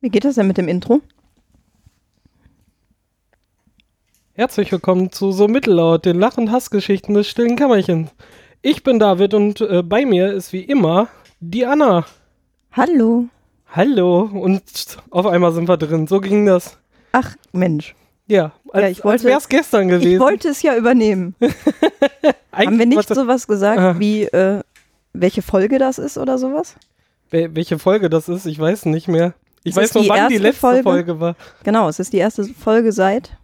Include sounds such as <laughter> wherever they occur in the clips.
Wie geht das denn mit dem Intro? Herzlich willkommen zu So Mittellaut, den Lach- und Hassgeschichten des stillen Kämmerchens. Ich bin David und äh, bei mir ist wie immer die Anna. Hallo. Hallo und auf einmal sind wir drin. So ging das. Ach, Mensch. Ja, als, Ja, ich wollte- als wäre es gestern gewesen. Ich wollte es ja übernehmen. <laughs> Haben wir nicht was- sowas gesagt Ah. wie, äh, welche Folge das ist oder sowas? Wel- welche Folge das ist, ich weiß nicht mehr. Ich Es weiß die wann die letzte Folge? Folge. war. Genau, es ist die erste Folge seit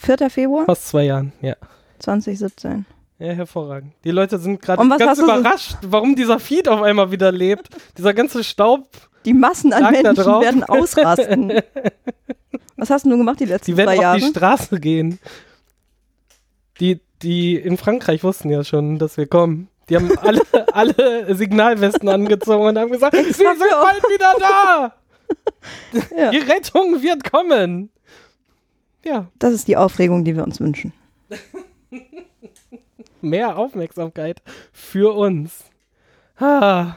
4. Februar Fast zwei Jahren, ja. 2017. Ja, hervorragend. Die Leute sind gerade ganz du so- überrascht, warum dieser Feed auf einmal wieder lebt. Dieser ganze Staub, Die Massen an Menschen drauf? werden ausrasten. <laughs> Was hast du nun gemacht die letzten die werden zwei auf Jahre? die Straße gehen. Die, die in Frankreich wussten ja schon, dass wir kommen. Die haben alle, <laughs> alle Signalwesten angezogen und haben gesagt, wir sind bald wieder da. Ja. Die Rettung wird kommen. Ja, Das ist die Aufregung, die wir uns wünschen. mehr Aufmerksamkeit für uns. Ah.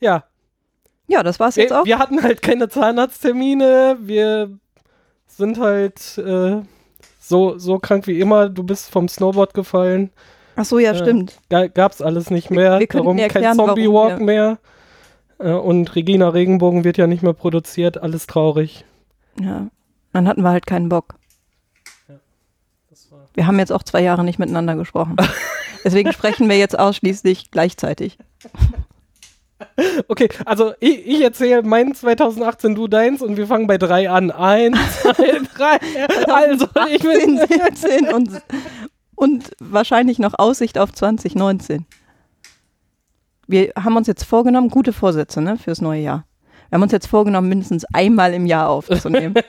Ja, Ja, das war's jetzt wir, auch. wir hatten halt keine Zahnarzttermine. Wir sind halt äh, so, so krank wie immer. Du bist vom Snowboard gefallen. Ach so, ja, äh, stimmt. Ga gab's alles nicht mehr. wir könnten Darum erklären, kein Zombie warum Walk wir- mehr. Äh, und Regina Regenbogen wird ja nicht mehr produziert. Alles traurig. Ja. Dann hatten wir halt keinen Bock. Wir haben jetzt auch zwei Jahre nicht miteinander gesprochen. <laughs> Deswegen sprechen wir jetzt ausschließlich gleichzeitig. <laughs> Okay, also ich, ich erzähle mein 2018, du deins und wir fangen bei drei an. Eins, zwei, drei. <laughs> Also, ich bin 18, 17 und, und wahrscheinlich noch Aussicht auf 2019. Wir haben uns jetzt vorgenommen, gute Vorsätze ne, fürs neue Jahr. Wir haben uns jetzt vorgenommen, mindestens einmal im Jahr aufzunehmen. <laughs>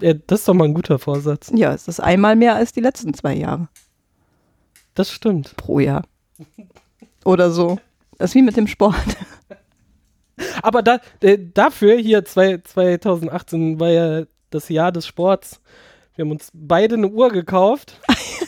Ja, das ist doch mal ein guter Vorsatz. ja, es ist einmal mehr als die letzten zwei Jahre Das stimmt. pro Jahr. Oder so. Das ist wie mit dem Sport. <laughs> Aber da, äh, dafür hier zwei, 2018 war ja das Jahr des Sports. Wir haben uns beide eine Uhr gekauft.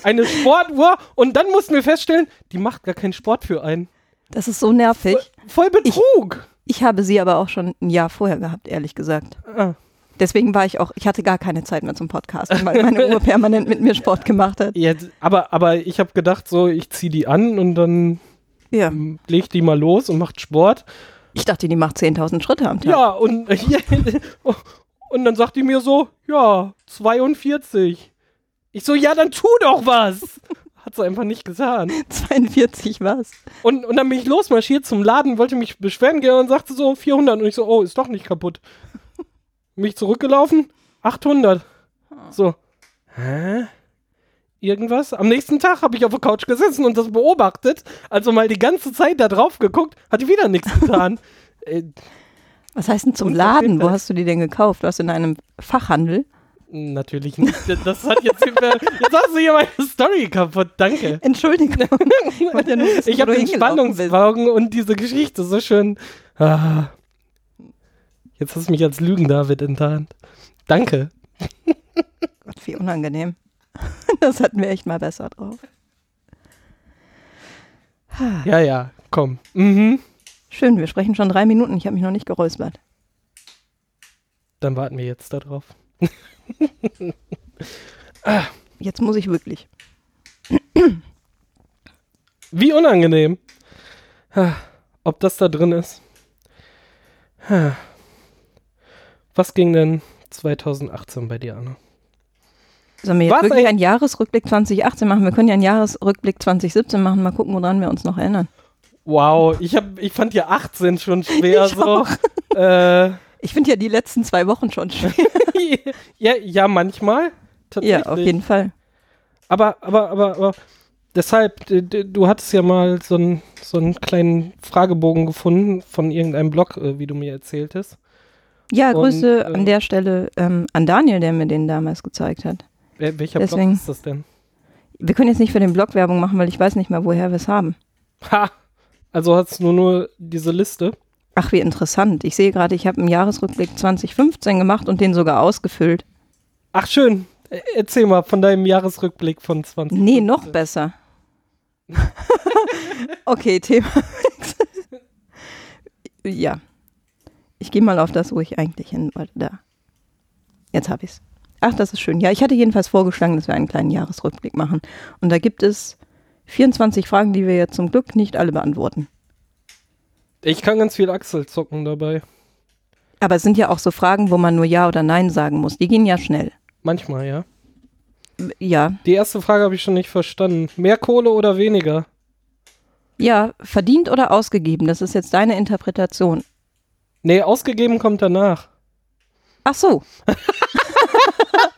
Eine Sportuhr. Und dann mussten wir feststellen, die macht gar keinen Sport für einen. Das ist so nervig. Voll Betrug. Ich habe sie aber auch schon ein Jahr vorher gehabt, ehrlich gesagt. Ah, Deswegen war ich auch, ich hatte gar keine Zeit mehr zum Podcasten, weil meine Uhr <laughs> permanent mit mir Sport gemacht hat. ja, aber, aber ich habe gedacht, so, ich ziehe die an und dann Ja. leg ich die mal los und macht Sport. Ich dachte, die macht 10.000 Schritte am Tag. Ja, und, <laughs> und dann sagt die mir so, ja, 42. Ich so, ja, dann tu doch was. <laughs> Hat sie einfach nicht getan. 42 was? Und, und dann bin ich losmarschiert zum Laden, wollte mich beschweren gehen und sagte so 400. Und ich so, oh, ist doch nicht kaputt. <laughs> Mich zurückgelaufen, 800. So, hä? Irgendwas? Am nächsten Tag habe ich auf der Couch gesessen und das beobachtet. Also mal die ganze Zeit da drauf geguckt, hat wieder nichts getan. <laughs> äh, Was heißt denn zum Unverschämtheit. Laden? Wo hast du die denn gekauft? Du hast in einem Fachhandel. natürlich nicht. Das hat jetzt, hier- jetzt hast du hier meine Story kaputt. Danke. <laughs> Entschuldigung. Ich, ja nur Ich habe den. Spannungsbogen und diese Geschichte so schön. Ah. Jetzt hast du mich als Lügen-David enttarnt. Danke. Gott, wie unangenehm. <laughs> Das hatten wir echt mal besser drauf. Ja, ja, komm. Mhm. Schön, wir sprechen schon drei Minuten. Ich habe mich noch nicht geräuspert. Dann warten wir jetzt darauf. <laughs> Jetzt muss ich wirklich. Wie unangenehm. Ah, Ob das da drin ist. Ah. Was ging denn 2018 bei dir, Anna? Sollen wir jetzt Was wirklich eigentlich- einen Jahresrückblick 2018 machen? Wir können ja einen Jahresrückblick 2017 machen. Mal gucken, woran wir uns noch erinnern. Wow, ich, hab, ich fand ja 18 schon schwer Ich so. Äh, Ich finde ja die letzten zwei Wochen schon schwer. <laughs> ja, ja, manchmal. ja, auf Tatsächlich. jeden Fall. Aber, aber, aber, aber deshalb, du hattest ja mal so einen so einen kleinen Fragebogen gefunden von irgendeinem Blog, äh, wie du mir erzähltest. Ja, Und, Grüße äh, an der Stelle ähm, an Daniel, der mir den damals gezeigt hat. Welcher Deswegen- Blog ist das denn? Wir können jetzt nicht für den Blog Werbung machen, weil ich weiß nicht mehr, woher wir es haben. Ha! Also hast du nur, nur diese Liste. Ach, wie interessant. Ich sehe gerade, ich habe einen Jahresrückblick 2015 gemacht und den sogar ausgefüllt. Ach, schön. Äh, Erzähl mal von deinem Jahresrückblick von 20. Nee, noch besser. <laughs> okay, Thema. ja. gehe mal auf das, wo ich eigentlich hin wollte. Da. Jetzt habe ich's. Ach, das ist schön. Ja, ich hatte jedenfalls vorgeschlagen, dass wir einen kleinen Jahresrückblick machen. Und da gibt es 24 Fragen, die wir jetzt zum Glück nicht alle beantworten. Ich kann ganz viel Axel zocken dabei. Aber es sind ja auch so Fragen, wo man nur Ja oder Nein sagen muss. Die gehen ja schnell. Manchmal, ja. Ja, Die erste Frage habe ich schon nicht verstanden. Mehr Kohle oder weniger? ja, verdient oder ausgegeben. Das ist jetzt deine Interpretation. Nee, ausgegeben kommt danach. Ach so. <laughs>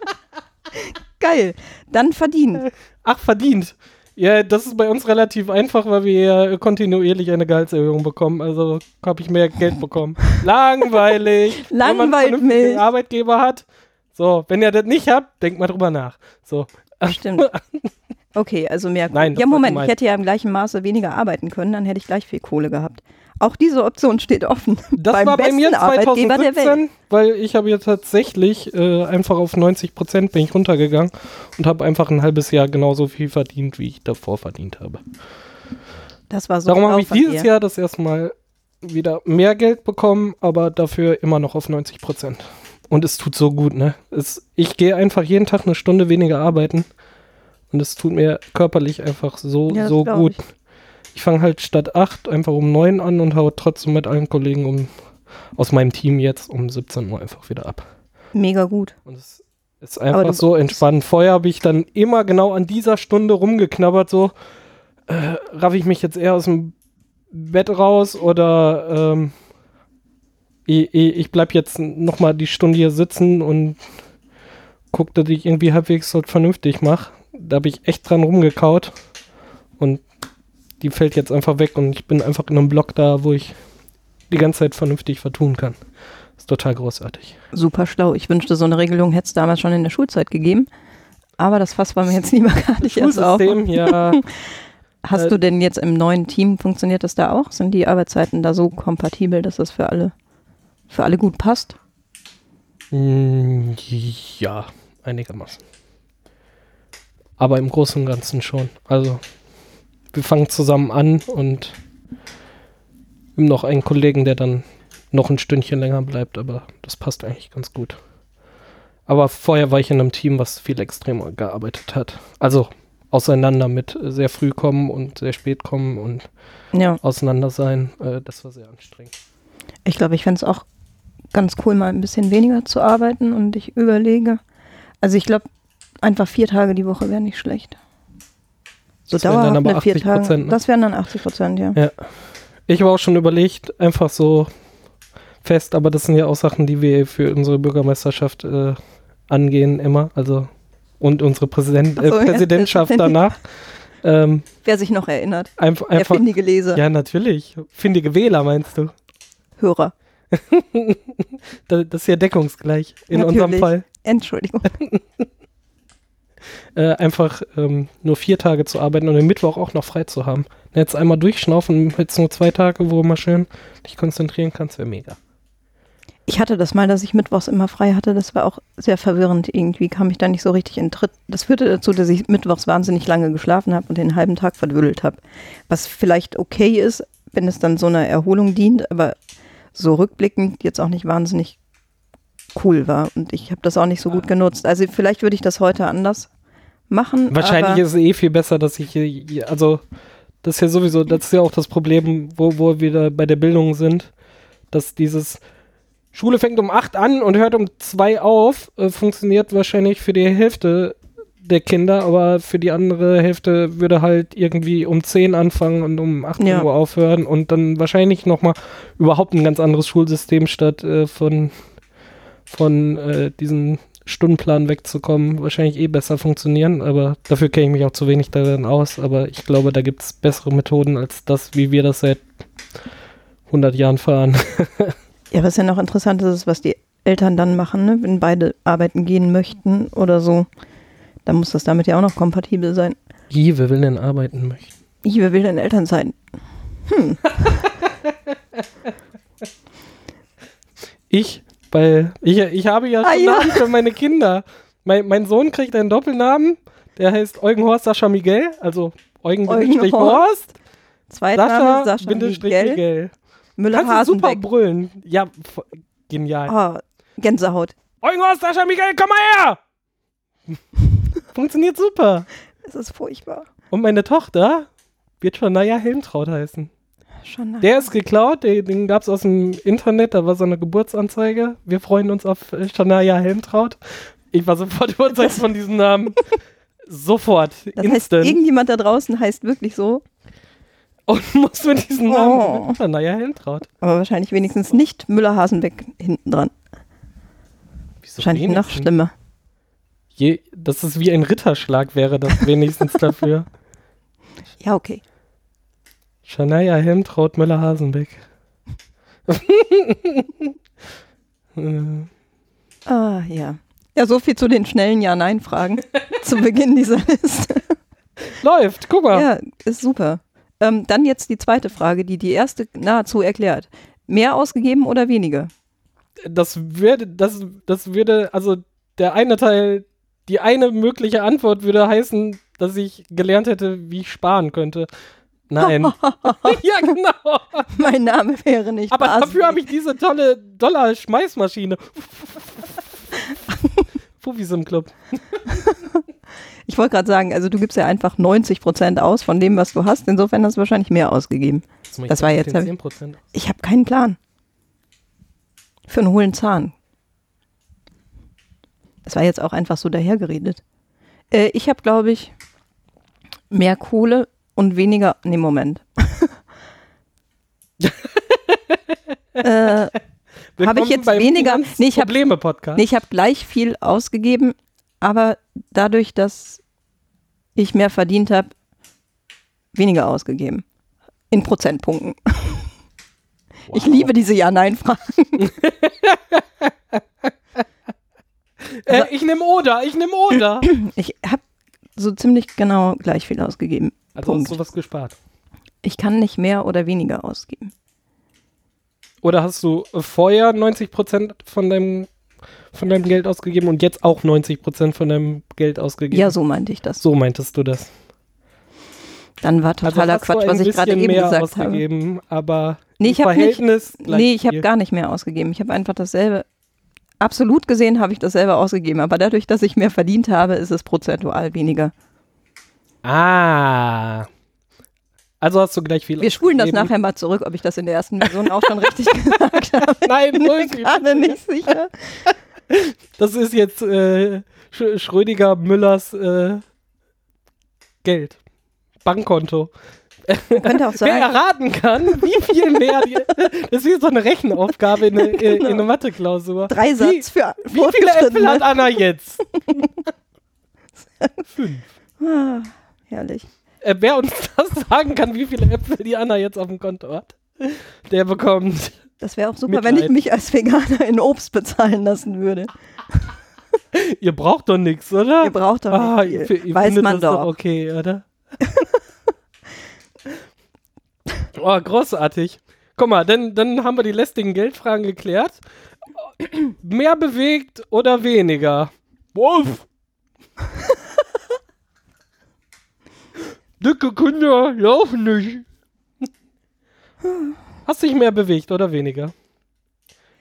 <laughs> Geil. Dann verdient. Ach, verdient. Ja, das ist bei uns relativ einfach, weil wir ja kontinuierlich eine Gehaltserhöhung bekommen. Also habe ich mehr Geld bekommen. <laughs> Langweilig. Wenn man einen. Arbeitgeber hat. So, wenn ihr das nicht habt, denkt mal drüber nach. So. Stimmt. <laughs> Okay, also mehr. Nein, ja, Moment, ich hätte ja im gleichen Maße weniger arbeiten können, dann hätte ich gleich viel Kohle gehabt. Auch diese Option steht offen. Das <laughs> Beim war bei mir Arbeitgeber der Welt. 2017, weil ich habe jetzt tatsächlich äh, einfach auf 90 Prozent bin ich runtergegangen und habe einfach ein halbes Jahr genauso viel verdient, wie ich davor verdient habe. Das war so Darum habe ich dieses. Jahr das erste Mal wieder mehr Geld bekommen, aber dafür immer noch auf 90 Prozent. Und es tut so gut, ne? Es, ich gehe einfach jeden Tag eine Stunde weniger arbeiten und es tut mir körperlich einfach so, Ja, so gut. ich. Ich fange halt statt 8 einfach um 9 an und haue trotzdem mit allen Kollegen um, aus meinem Team jetzt um 17 Uhr einfach wieder ab. Mega gut. Und es ist einfach so entspannt. Vorher habe ich dann immer genau an dieser Stunde rumgeknabbert, so äh, raff ich mich jetzt eher aus dem Bett raus oder ähm, ich, ich bleib jetzt noch mal die Stunde hier sitzen und guck, dass ich irgendwie halbwegs so vernünftig mache. Da habe ich echt dran rumgekaut und die fällt jetzt einfach weg und ich bin einfach in einem Block da, wo ich die ganze Zeit vernünftig vertun kann. Ist total großartig. Super schlau. Ich wünschte, so eine Regelung hätte es damals schon in der Schulzeit gegeben. Aber das Fass wollen wir jetzt <laughs> lieber gar nicht erst auf. Ja. <laughs> Hast äh, du denn jetzt im neuen Team, funktioniert das da auch? Sind die Arbeitszeiten da so kompatibel, dass das für alle, für alle gut passt? Mm, Ja, einigermaßen. Aber im Großen und Ganzen schon. Also, wir fangen zusammen an und haben noch einen Kollegen, der dann noch ein Stündchen länger bleibt, aber das passt eigentlich ganz gut. Aber vorher war ich in einem Team, was viel extremer gearbeitet hat. Also auseinander mit sehr früh kommen und sehr spät kommen und Ja, auseinander sein. Äh, das war sehr anstrengend. ich glaube, ich fände es auch ganz cool, mal ein bisschen weniger zu arbeiten und ich überlege. Also ich glaube, einfach vier Tage die Woche wäre nicht schlecht. So Das wären dann dauerhaft eine vier 80 Tage. Prozent, ne? Das wären dann 80 Prozent, ja. Ja. Ich habe auch schon überlegt, einfach so fest, aber das sind ja auch Sachen, die wir für unsere Bürgermeisterschaft äh, angehen immer, also und unsere Präsident, so, äh, ja, Präsidentschaft Präsident. <laughs> danach. Ähm, Wer sich noch erinnert. einfach, Der findige Leser, ja, natürlich. Findige Wähler, meinst du? Hörer. <laughs> Da- Das ist ja deckungsgleich in Natürlich. unserem Fall. Entschuldigung. <laughs> Äh, einfach ähm, nur vier Tage zu arbeiten und den Mittwoch auch noch frei zu haben. Jetzt einmal durchschnaufen, jetzt nur zwei Tage, wo mal schön dich konzentrieren kannst, wäre mega. Ich hatte das mal, dass ich mittwochs immer frei hatte. Das war auch sehr verwirrend. Irgendwie kam ich da nicht so richtig in Tritt. Das führte dazu, dass ich mittwochs wahnsinnig lange geschlafen habe und den halben Tag verdödelt habe. Was vielleicht okay ist, wenn es dann so einer Erholung dient, aber so rückblickend jetzt auch nicht wahnsinnig cool war. Und ich habe das auch nicht so gut genutzt. Also vielleicht würde ich das heute anders machen. Wahrscheinlich ist es eh viel besser, dass ich hier, also das ist ja sowieso, das ist ja auch das Problem, wo, wo wir wieder bei der Bildung sind, dass dieses Schule fängt um 8 an und hört um 2 auf, äh, funktioniert wahrscheinlich für die Hälfte der Kinder, aber für die andere Hälfte würde halt irgendwie um 10 anfangen und um 18 Ja. Uhr aufhören und dann wahrscheinlich nochmal überhaupt ein ganz anderes Schulsystem statt äh, von, von äh, diesen Stundenplan wegzukommen, wahrscheinlich eh besser funktionieren, aber dafür kenne ich mich auch zu wenig darin aus, aber ich glaube, da gibt es bessere Methoden als das, wie wir das seit 100 Jahren fahren. <laughs> Ja, was ja noch interessant ist, ist, was die Eltern dann machen, ne? wenn beide arbeiten gehen möchten oder so. Dann muss das damit ja auch noch kompatibel sein. Wie, wer will denn arbeiten möchten? Ich, wer will denn Eltern sein? <laughs> Ich, weil ich, ich habe ja Ah, schon ja. Namen für meine Kinder. Mein, mein Sohn kriegt einen Doppelnamen, der heißt Eugen Horst Sascha Miguel, also Eugen, Eugen Horst, Horst, Zweitname Sascha, Sascha Miguel. Miguel. Kannst du super brüllen. Ja, genial. Oh, Gänsehaut. Eugen Ostascher, Michael, komm mal her! <laughs> Funktioniert super. Es ist furchtbar. Und meine Tochter wird schon Naya Helmtraut heißen. Schon Der ist geklaut, den, den gab es aus dem Internet, da war so eine Geburtsanzeige. Wir freuen uns auf äh, Shania Helmtraut. Ich war sofort <laughs> überzeugt von diesem Namen. Sofort, das heißt, instant. irgendjemand da draußen heißt wirklich so, Und <laughs> muss mit diesem Namen Oh. Shania Helmtraut. aber wahrscheinlich wenigstens nicht Müller-Hasenbeck hinten dran. Wieso Wahrscheinlich noch wenigstens? schlimmer. Je, das ist wie ein Ritterschlag, wäre das wenigstens dafür. <laughs> Ja, okay. Shania Helmtraut Müller-Hasenbeck. <laughs> Ah, ja. Ja, so viel zu den schnellen Ja-Nein-Fragen zu Beginn dieser Liste. Läuft, guck mal. Ja, ist super. Ähm, dann jetzt die zweite Frage, die die erste nahezu erklärt. Mehr ausgegeben oder weniger? das würde, das, das würde, also der eine Teil, die eine mögliche Antwort würde heißen, dass ich gelernt hätte, wie ich sparen könnte. Nein. <laughs> ja, genau. Mein Name wäre nicht Aber Basi. dafür habe ich diese tolle Dollar-Schmeißmaschine. Fufis im Club. <laughs> Ich wollte gerade sagen, also du gibst ja einfach 90 Prozent aus von dem, was du hast. Insofern hast du wahrscheinlich mehr ausgegeben. Das war jetzt- 10%. Ich habe keinen Plan. Für einen hohlen Zahn. Das war jetzt auch einfach so dahergeredet. Äh, ich habe, glaube ich, mehr Kohle und weniger. Nee, Moment. <laughs> äh, Habe ich jetzt weniger- Nee, ich hab- Probleme-Podcast. nee, ich habe gleich viel ausgegeben, aber dadurch, dass ich mehr verdient habe, weniger ausgegeben. In Prozentpunkten. <laughs> Ich Wow. liebe diese Ja-Nein-Fragen. <laughs> Äh, ich nehme Oder, ich nehme Oder. Ich habe so ziemlich genau gleich viel ausgegeben. Also Punkt. hast du was gespart. Ich kann nicht mehr oder weniger ausgeben. Oder hast du vorher 90% von deinem, von deinem Geld ausgegeben und jetzt auch 90% von deinem Geld ausgegeben? Ja, so meinte ich das. So meintest du das. Dann war totaler also Quatsch, was ich gerade eben gesagt habe. ausgegeben, aber Nee, ich hab nicht- Nee, ich habe gar nicht mehr ausgegeben. Ich habe einfach dasselbe. Absolut gesehen habe ich dasselbe ausgegeben, aber dadurch, dass ich mehr verdient habe, ist es prozentual weniger. Ah. Also hast du gleich viel Wir spulen das nachher mal zurück, ob ich das in der ersten Version auch schon richtig <laughs> gesagt habe. <laughs> Nein, Ich bin mir gerade nicht sicher. <laughs> Das ist jetzt äh, Sch Schrödinger Müllers äh, Geld. Bankkonto. Könnte auch Wer sagen, erraten kann, wie viel mehr, die, das ist wie so eine Rechenaufgabe in, eine- in, in eine Mathe-Klausur. Dreisatz für Wie viele Äpfel hat Anna jetzt? Fünf. Herrlich. Äh, wer uns <laughs> das sagen kann, wie viele Äpfel die Anna jetzt auf dem Konto hat, der bekommt. Das wäre auch super, Mitleid. wenn ich mich als Veganer in Obst bezahlen lassen würde. <laughs> Ihr braucht doch nichts, oder? Ihr braucht doch ah, nicht ihr, viel. fi- ihr Weiß man das doch. okay, oder? <laughs> oh, großartig. Guck mal, dann, dann haben wir die lästigen Geldfragen geklärt. Mehr bewegt oder weniger? Wolf! Dicke Kinder laufen nicht. Hast dich mehr bewegt oder weniger?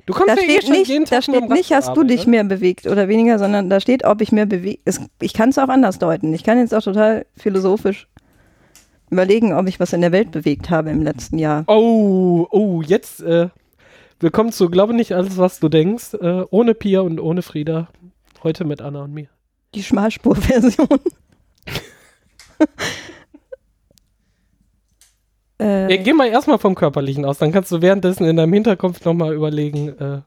Du kommst Da ja eh steht schon nicht, jeden da Tag dem steht nicht, hast du dich oder? mehr bewegt oder weniger, sondern da steht, ob ich mehr bewegt. Ich kann es auch anders deuten. Ich kann jetzt auch total philosophisch überlegen, ob ich was in der Welt bewegt habe im letzten Jahr. Oh, oh, jetzt äh, willkommen zu Glaube nicht alles, was du denkst. Äh, ohne Pia und ohne Frieda. Heute mit Anna und mir. Die Schmalspur-Version. <laughs> Ja, äh, geh mal erstmal vom Körperlichen aus, dann kannst du währenddessen in deinem Hinterkopf nochmal überlegen, äh,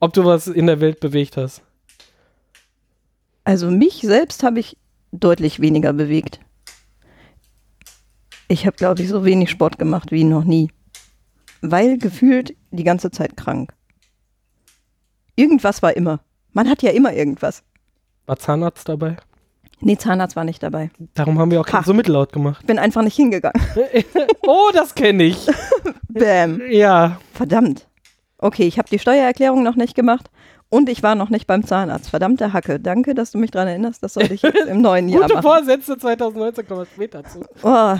ob du was in der Welt bewegt hast. also mich selbst habe ich deutlich weniger bewegt. Ich habe, glaube ich, so wenig Sport gemacht wie noch nie. Weil gefühlt die ganze Zeit krank. Irgendwas war immer. Man hat ja immer irgendwas. War Zahnarzt dabei? Nee, Zahnarzt war nicht dabei. Darum haben wir auch Ha. so mittellaut gemacht. Ich bin einfach nicht hingegangen. <laughs> oh, das kenne ich. <laughs> Bäm. Ja. Verdammt. Okay, ich habe die Steuererklärung noch nicht gemacht Und ich war noch nicht beim Zahnarzt. Verdammte Hacke. Danke, dass du mich daran erinnerst. Das sollte ich jetzt im neuen Jahr Gute machen. Vorsätze 2019 kommen wir später zu. Oh,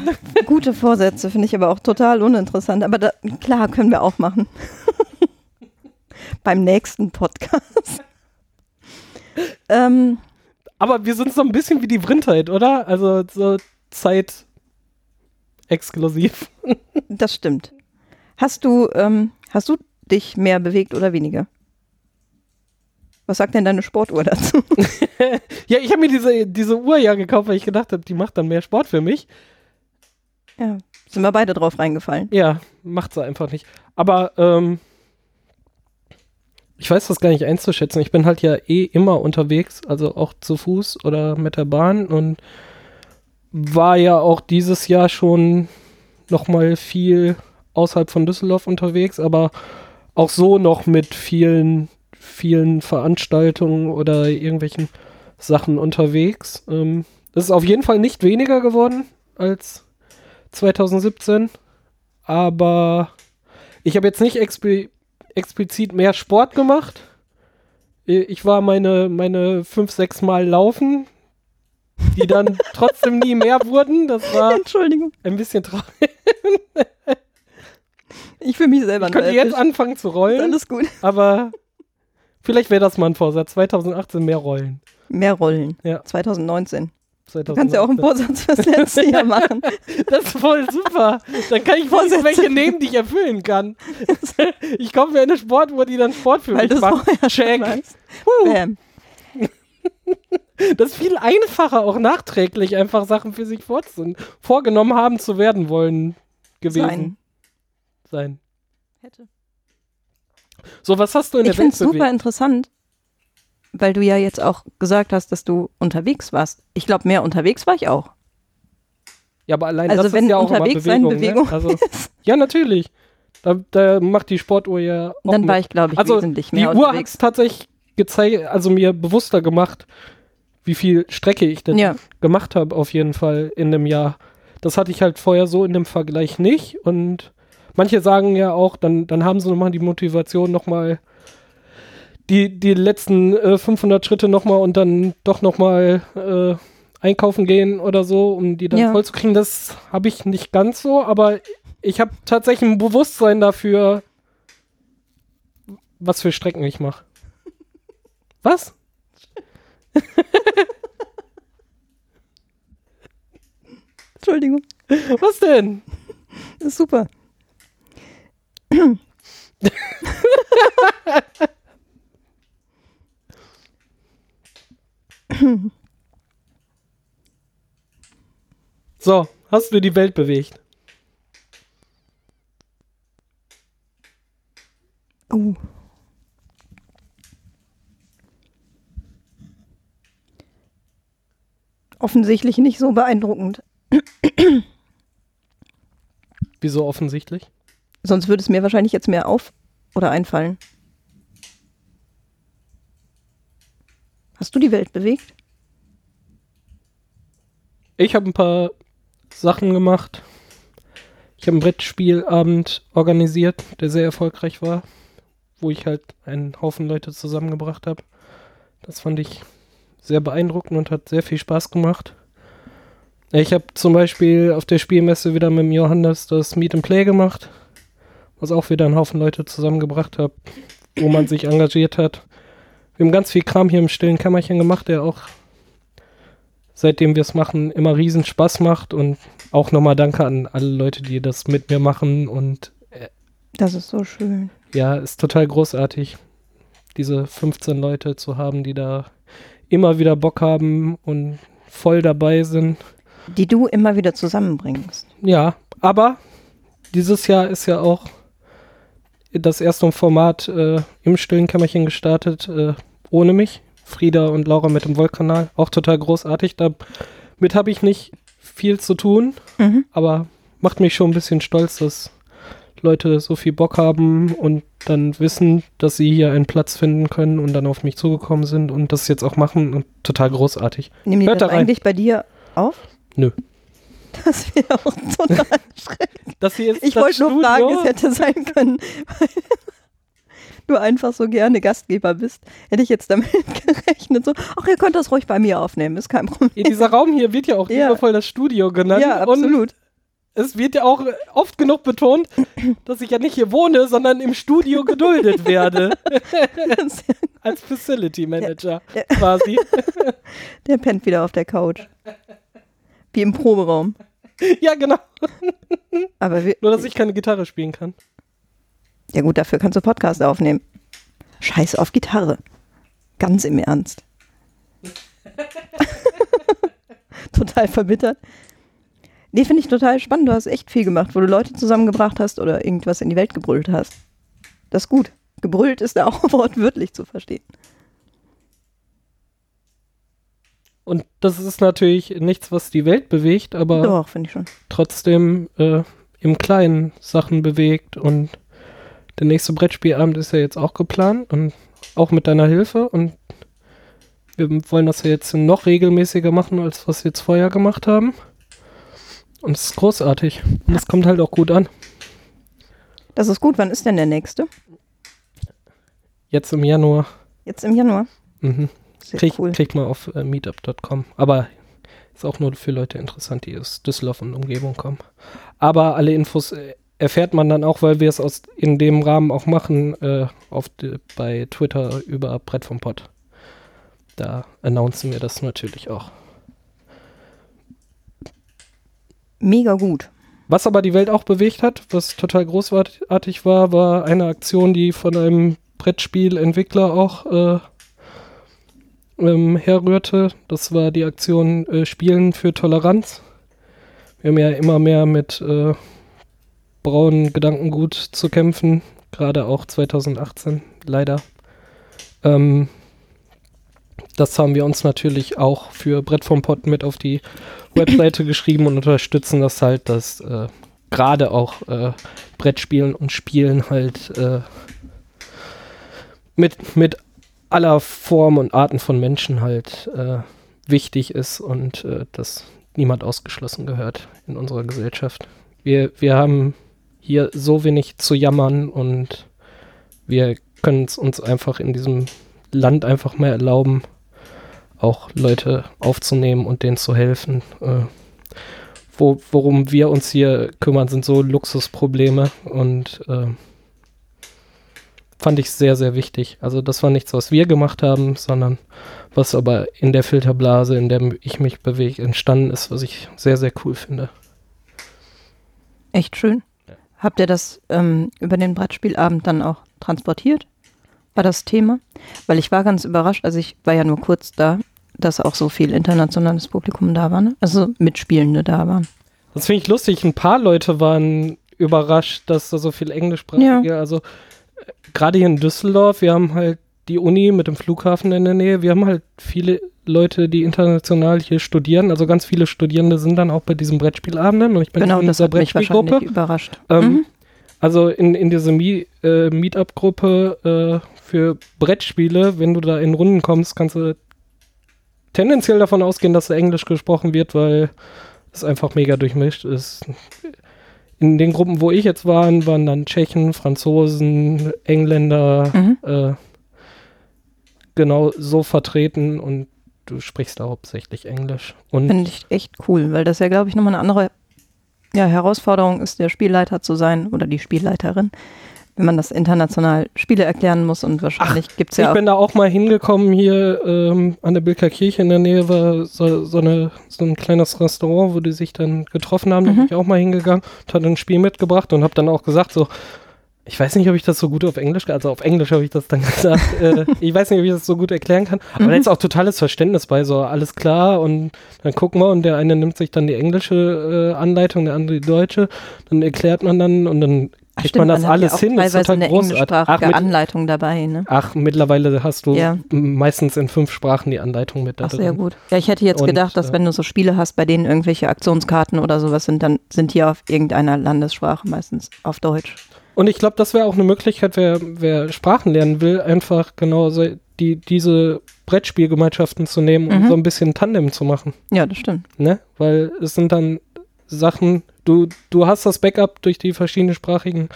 gute Vorsätze finde ich aber auch total uninteressant. Aber da, klar, können wir auch machen. <laughs> beim nächsten Podcast. ähm, Aber wir sind so ein bisschen wie die Vrindheit, oder? Also so Zeit exklusiv. das stimmt. Hast du, ähm, hast du dich mehr bewegt oder weniger? Was sagt denn deine Sportuhr dazu? <laughs> <laughs> Ja, ich habe mir diese, diese Uhr ja gekauft, weil ich gedacht habe, die macht dann mehr Sport für mich. ja, sind wir beide drauf reingefallen. Ja, macht sie einfach nicht. Aber ähm, ich weiß das gar nicht einzuschätzen. Ich bin halt ja eh immer unterwegs, also auch zu Fuß oder mit der Bahn und war ja auch dieses Jahr schon noch mal viel außerhalb von Düsseldorf unterwegs, aber auch so noch mit vielen, vielen Veranstaltungen oder irgendwelchen Sachen unterwegs. Ähm, das ist auf jeden Fall nicht weniger geworden als 2017, aber ich habe jetzt nicht expli explizit mehr Sport gemacht. Ich war meine, meine fünf, sechs Mal laufen, die dann <laughs> trotzdem nie mehr wurden. Das war Entschuldigung. ein bisschen traurig. Ich fühle mich selber Ich könnte jetzt anfangen zu rollen, Alles gut. aber vielleicht wäre das mal ein Vorsatz. 2018 mehr rollen. Mehr Rollen. Ja. 2019. Du 2018. kannst ja auch einen Vorsatz fürs letzte Jahr machen. <laughs> Das ist voll super. Dann kann ich Vorsätze. Welche nehmen, die ich erfüllen kann. <laughs> Ich komme mir in eine Sportuhr, die dann Sport für Weil mich du macht. Check. Bam. Das ist viel einfacher, auch nachträglich einfach Sachen für sich vorgenommen haben zu werden wollen gewesen Sein. sein. Hätte. So, was hast du in Ich der finde Welt es super interessant, weil du ja jetzt auch gesagt hast, dass du unterwegs warst. Ich glaube, mehr unterwegs war ich auch. Ja, aber allein Also das wenn ist ja auch immer unterwegs sein Bewegung. Bewegung ne? also, ja, natürlich. Da, da macht die Sportuhr ja auch Dann mit. war ich, glaube ich, Also, wesentlich Die mehr Uhr hat unterwegs. es tatsächlich gezeigt, also mir bewusster gemacht, wie viel Strecke ich denn Ja. gemacht habe, auf jeden Fall in dem Jahr. Das hatte ich halt vorher so in dem Vergleich nicht. Und manche sagen ja auch, dann, dann haben sie nochmal die Motivation, nochmal die, die letzten äh, 500 Schritte nochmal und dann doch nochmal äh, einkaufen gehen oder so, um die dann Ja. voll zu kriegen. Das habe ich nicht ganz so, aber ich habe tatsächlich ein Bewusstsein dafür, was für Strecken ich mache. Was? <laughs> Entschuldigung, Was denn? das ist super. <laughs> <laughs> So, hast du die Welt bewegt? Uh. Offensichtlich nicht so beeindruckend. Wieso offensichtlich? Sonst würde es mir wahrscheinlich jetzt mehr auf oder einfallen. Hast du die Welt bewegt? Ich habe ein paar Sachen gemacht. Ich habe einen Brettspielabend organisiert, der sehr erfolgreich war, wo ich halt einen Haufen Leute zusammengebracht habe. Das fand ich sehr beeindruckend und hat sehr viel Spaß gemacht. Ich habe zum Beispiel auf der Spielmesse wieder mit dem Johannes das Meet and Play gemacht, was auch wieder einen Haufen Leute zusammengebracht hat, wo man sich engagiert hat. Wir haben ganz viel Kram hier im stillen Kämmerchen gemacht, der auch seitdem wir es machen, immer riesen Spaß macht und auch nochmal danke an alle Leute, die das mit mir machen und Das ist so schön. ja, ist total großartig, diese 15 Leute zu haben, die da immer wieder Bock haben und voll dabei sind. Die du immer wieder zusammenbringst. Ja, aber dieses Jahr ist ja auch das erste Format äh, im stillen Kämmerchen gestartet, äh, ohne mich. Frieda und Laura mit dem Wollkanal. Auch total großartig. Damit habe ich nicht viel zu tun, Mhm. aber macht mich schon ein bisschen stolz, dass Leute so viel Bock haben und dann wissen, dass sie hier einen Platz finden können und dann auf mich zugekommen sind und das jetzt auch machen und total großartig. Nehmen die Hört das da eigentlich bei dir auf? Nö. Das wäre auch total <laughs> schrecklich. Das hier ist Ich wollte nur fragen, es hätte sein können. Du einfach so gerne Gastgeber bist, hätte ich jetzt damit <laughs> gerechnet. So, ach, ihr könnt das ruhig bei mir aufnehmen, ist kein Problem. Ja, dieser Raum hier wird ja auch Ja. liebevoll das Studio genannt. Ja, absolut. es wird ja auch oft genug betont, dass ich ja nicht hier wohne, sondern im Studio geduldet werde. <laughs> Als Facility Manager Ja. quasi. <laughs> Der pennt wieder auf der Couch. Wie im Proberaum. Ja, genau. Aber Nur, dass ich keine Gitarre spielen kann. Ja gut, dafür kannst du Podcast aufnehmen. Scheiß auf Gitarre. Ganz im Ernst. <laughs> total verbittert. Nee, finde ich total spannend. Du hast echt viel gemacht, wo du Leute zusammengebracht hast oder irgendwas in die Welt gebrüllt hast. Das ist gut. Gebrüllt ist da auch <laughs> wortwörtlich zu verstehen. Und das ist natürlich nichts, was die Welt bewegt, aber Doch, trotzdem äh, im Kleinen Sachen bewegt. Und der nächste Brettspielabend ist ja jetzt auch geplant und auch mit deiner Hilfe. Und wir wollen das ja jetzt noch regelmäßiger machen, als was wir jetzt vorher gemacht haben. Und es ist großartig. Und es kommt halt auch gut an. Das ist gut. Wann ist denn der nächste? Jetzt im Januar. Jetzt im Januar. Mhm. Sehr Krieg, cool. kriegt man auf äh, meetup.com. Aber ist auch nur für Leute interessant, die aus Düsseldorf und Umgebung kommen. Aber alle Infos äh, erfährt man dann auch, weil wir es aus in dem Rahmen auch machen, äh, auf die, bei Twitter über Brett vom Pott. Da announcen wir das natürlich auch. Mega gut. Was aber die Welt auch bewegt hat, was total großartig war, war eine Aktion, die von einem Brettspielentwickler auch äh, ähm, herrührte. Das war die Aktion äh, Spielen für Toleranz. Wir haben ja immer mehr mit äh, braunen Gedankengut zu kämpfen, gerade auch 2018, leider. Ähm, das haben wir uns natürlich auch für Brett vom Pott mit auf die Webseite geschrieben und unterstützen das halt, dass äh, gerade auch äh, Brettspielen und Spielen halt äh, mit, mit aller Form und Arten von Menschen halt äh, wichtig ist und äh, dass niemand ausgeschlossen gehört in unserer Gesellschaft. Wir, wir haben hier so wenig zu jammern und wir können es uns einfach in diesem Land einfach mal erlauben, auch Leute aufzunehmen und denen zu helfen. Äh, wo, worum wir uns hier kümmern, sind so Luxusprobleme und äh, fand ich sehr, sehr wichtig. Also das war nichts, was wir gemacht haben, sondern was aber in der Filterblase, in der ich mich bewege, entstanden ist, was ich sehr, sehr cool finde. Echt schön. Habt ihr das ähm, über den Brettspielabend dann auch transportiert? War das Thema? Weil ich war ganz überrascht, also ich war ja nur kurz da, dass auch so viel internationales Publikum da war, ne? also Mitspielende da waren. Das finde ich lustig. Ein paar Leute waren überrascht, dass da so viel Englischsprachige, also äh, gerade hier in Düsseldorf, wir haben halt die Uni mit dem Flughafen in der Nähe, wir haben halt viele Leute, die international hier studieren, also ganz viele Studierende sind dann auch bei diesen Brettspielabenden und ich bin genau, in dieser Brettspielgruppe. überrascht. Ähm, Mhm. Also in, in diese Mie äh, Meetup-Gruppe äh, für Brettspiele, wenn du da in Runden kommst, kannst du tendenziell davon ausgehen, dass da Englisch gesprochen wird, weil es einfach mega durchmischt ist. In den Gruppen, wo ich jetzt war, waren dann Tschechen, Franzosen, Engländer, Mhm. äh, genau so vertreten und du sprichst da hauptsächlich Englisch. Und Finde ich echt cool, weil das ja, glaube ich, nochmal eine andere ja, Herausforderung ist, der Spielleiter zu sein oder die Spielleiterin, wenn man das international Spiele erklären muss und wahrscheinlich gibt es Ich ja auch. bin da auch mal hingekommen hier ähm, an der Bilker Kirche in der Nähe war so, so, eine, so ein kleines Restaurant, wo die sich dann getroffen haben. Da Mhm. bin ich auch mal hingegangen und hatte ein Spiel mitgebracht und habe dann auch gesagt so, ich weiß nicht, ob ich das so gut auf Englisch, also auf Englisch habe ich das dann <laughs> gesagt. äh, ich weiß nicht, ob ich das so gut erklären kann. Aber Mhm. da ist auch totales Verständnis bei, so alles klar und dann gucken wir und der eine nimmt sich dann die englische äh, Anleitung, der andere die deutsche. Dann erklärt man dann und dann Ach, kriegt stimmt, man das hat alles ja hin. Das ist Teilweise total eine großartig. englischsprachige mit- Anleitung dabei, ne? Ach, mittlerweile hast du Ja. meistens in fünf Sprachen die Anleitung mit da Ach, sehr gut. Ja, ich hätte jetzt Und, gedacht, dass äh, wenn du so Spiele hast, bei denen irgendwelche Aktionskarten oder sowas sind, dann sind die auf irgendeiner Landessprache, meistens auf Deutsch. Und ich glaube, das wäre auch eine Möglichkeit, wer, wer Sprachen lernen will, einfach genau so die, diese Brettspielgemeinschaften zu nehmen und Mhm. so ein bisschen Tandem zu machen. Ja, das stimmt. Ne? Weil es sind dann Sachen, du, du hast das Backup durch die verschiedenen sprachigen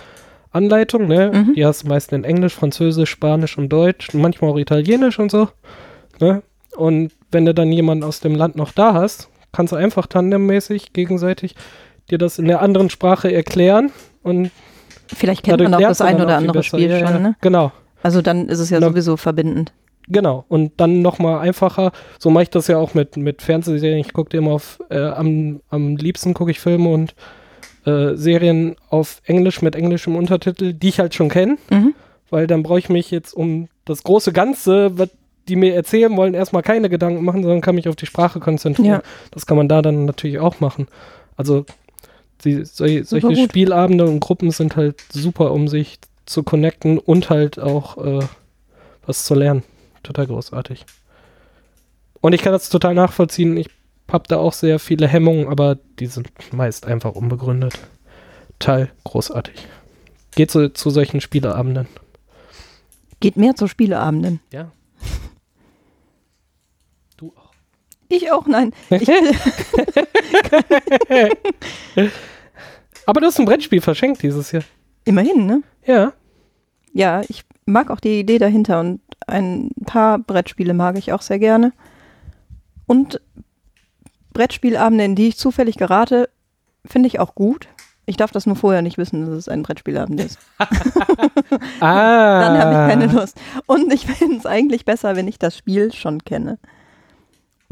Anleitung, ne? Mhm. Die hast du meist in Englisch, Französisch, Spanisch und Deutsch, manchmal auch Italienisch und so. Ne? Und wenn du dann jemanden aus dem Land noch da hast, kannst du einfach tandemmäßig gegenseitig dir das in der anderen Sprache erklären und Vielleicht kennt dadurch man auch das ein oder andere. Spiel ja, schon, ne? Genau. Also dann ist es ja Na- sowieso verbindend. Genau, und dann nochmal einfacher, so mache ich das ja auch mit, mit Fernsehserien, ich gucke immer auf, äh, am, am liebsten gucke ich Filme und äh, Serien auf Englisch mit englischem Untertitel, die ich halt schon kenne, Mhm. weil dann brauche ich mich jetzt um das große Ganze, was die mir erzählen wollen, erstmal keine Gedanken machen, sondern kann mich auf die Sprache konzentrieren. Ja. Das kann man da dann natürlich auch machen. Also die, sol solche gut. Spielabende und Gruppen sind halt super, um sich zu connecten und halt auch äh, was zu lernen. Total großartig. Und ich kann das total nachvollziehen. Ich habe da auch sehr viele Hemmungen, aber die sind meist einfach unbegründet. Total großartig. Geht so zu solchen Spieleabenden. Geht mehr zu Spieleabenden. Ja. <laughs> Du auch. Ich auch, nein. Ich, <laughs> <laughs> Aber du hast ein Brettspiel verschenkt dieses Jahr. immerhin, ne? Ja. Ja, ich mag auch die Idee dahinter und ein paar Brettspiele mag ich auch sehr gerne. Und Brettspielabende, in die ich zufällig gerate, finde ich auch gut. Ich darf das nur vorher nicht wissen, dass es ein Brettspielabend ist. Ah. <laughs> Dann habe ich keine Lust. Und ich finde es eigentlich besser, wenn ich das Spiel schon kenne.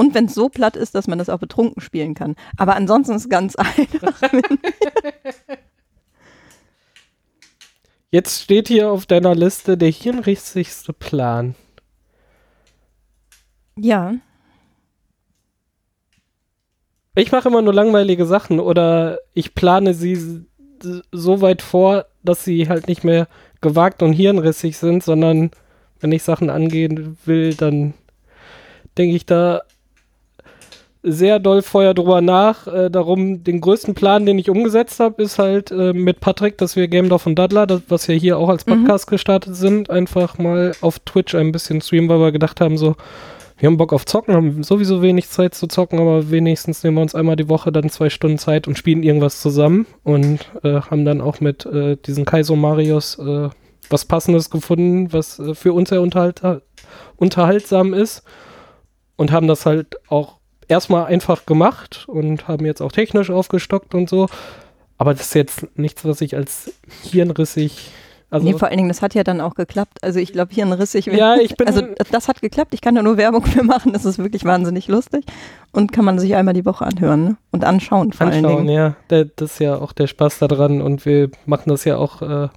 Und wenn es so platt ist, dass man das auch betrunken spielen kann. Aber ansonsten ist es ganz <laughs> einfach. Jetzt steht hier auf deiner Liste der hirnrichtigste Plan. ja, Ich mache immer nur langweilige Sachen oder ich plane sie so weit vor, dass sie halt nicht mehr gewagt und hirnrissig sind, sondern wenn ich Sachen angehen will, dann denke ich da sehr doll vorher drüber nach. Äh, darum, den größten Plan, den ich umgesetzt habe, ist halt äh, mit Patrick, dass wir Game Dorf und Daddler, das, was wir hier auch als Mhm. Podcast gestartet sind, einfach mal auf Twitch ein bisschen streamen, weil wir gedacht haben, so, wir haben Bock auf Zocken, haben sowieso wenig Zeit zu zocken, aber wenigstens nehmen wir uns einmal die Woche dann zwei Stunden Zeit und spielen irgendwas zusammen und äh, haben dann auch mit äh, diesen Kaiso Marios äh, was Passendes gefunden, was äh, für uns sehr unterhalt unterhaltsam ist und haben das halt auch erstmal einfach gemacht und haben jetzt auch technisch aufgestockt und so. Aber das ist jetzt nichts, was ich als hirnrissig. Also, nee, vor allen Dingen, das hat ja dann auch geklappt. Also ich glaube, hier ein Rissig. Ja, ich bin- Also das hat geklappt. Ich kann da nur Werbung für machen. Das ist wirklich wahnsinnig lustig. Und kann man sich einmal die Woche anhören ne? und anschauen vor allen anschauen, Dingen. ja. Das ist ja auch der Spaß daran und wir machen das ja auch äh,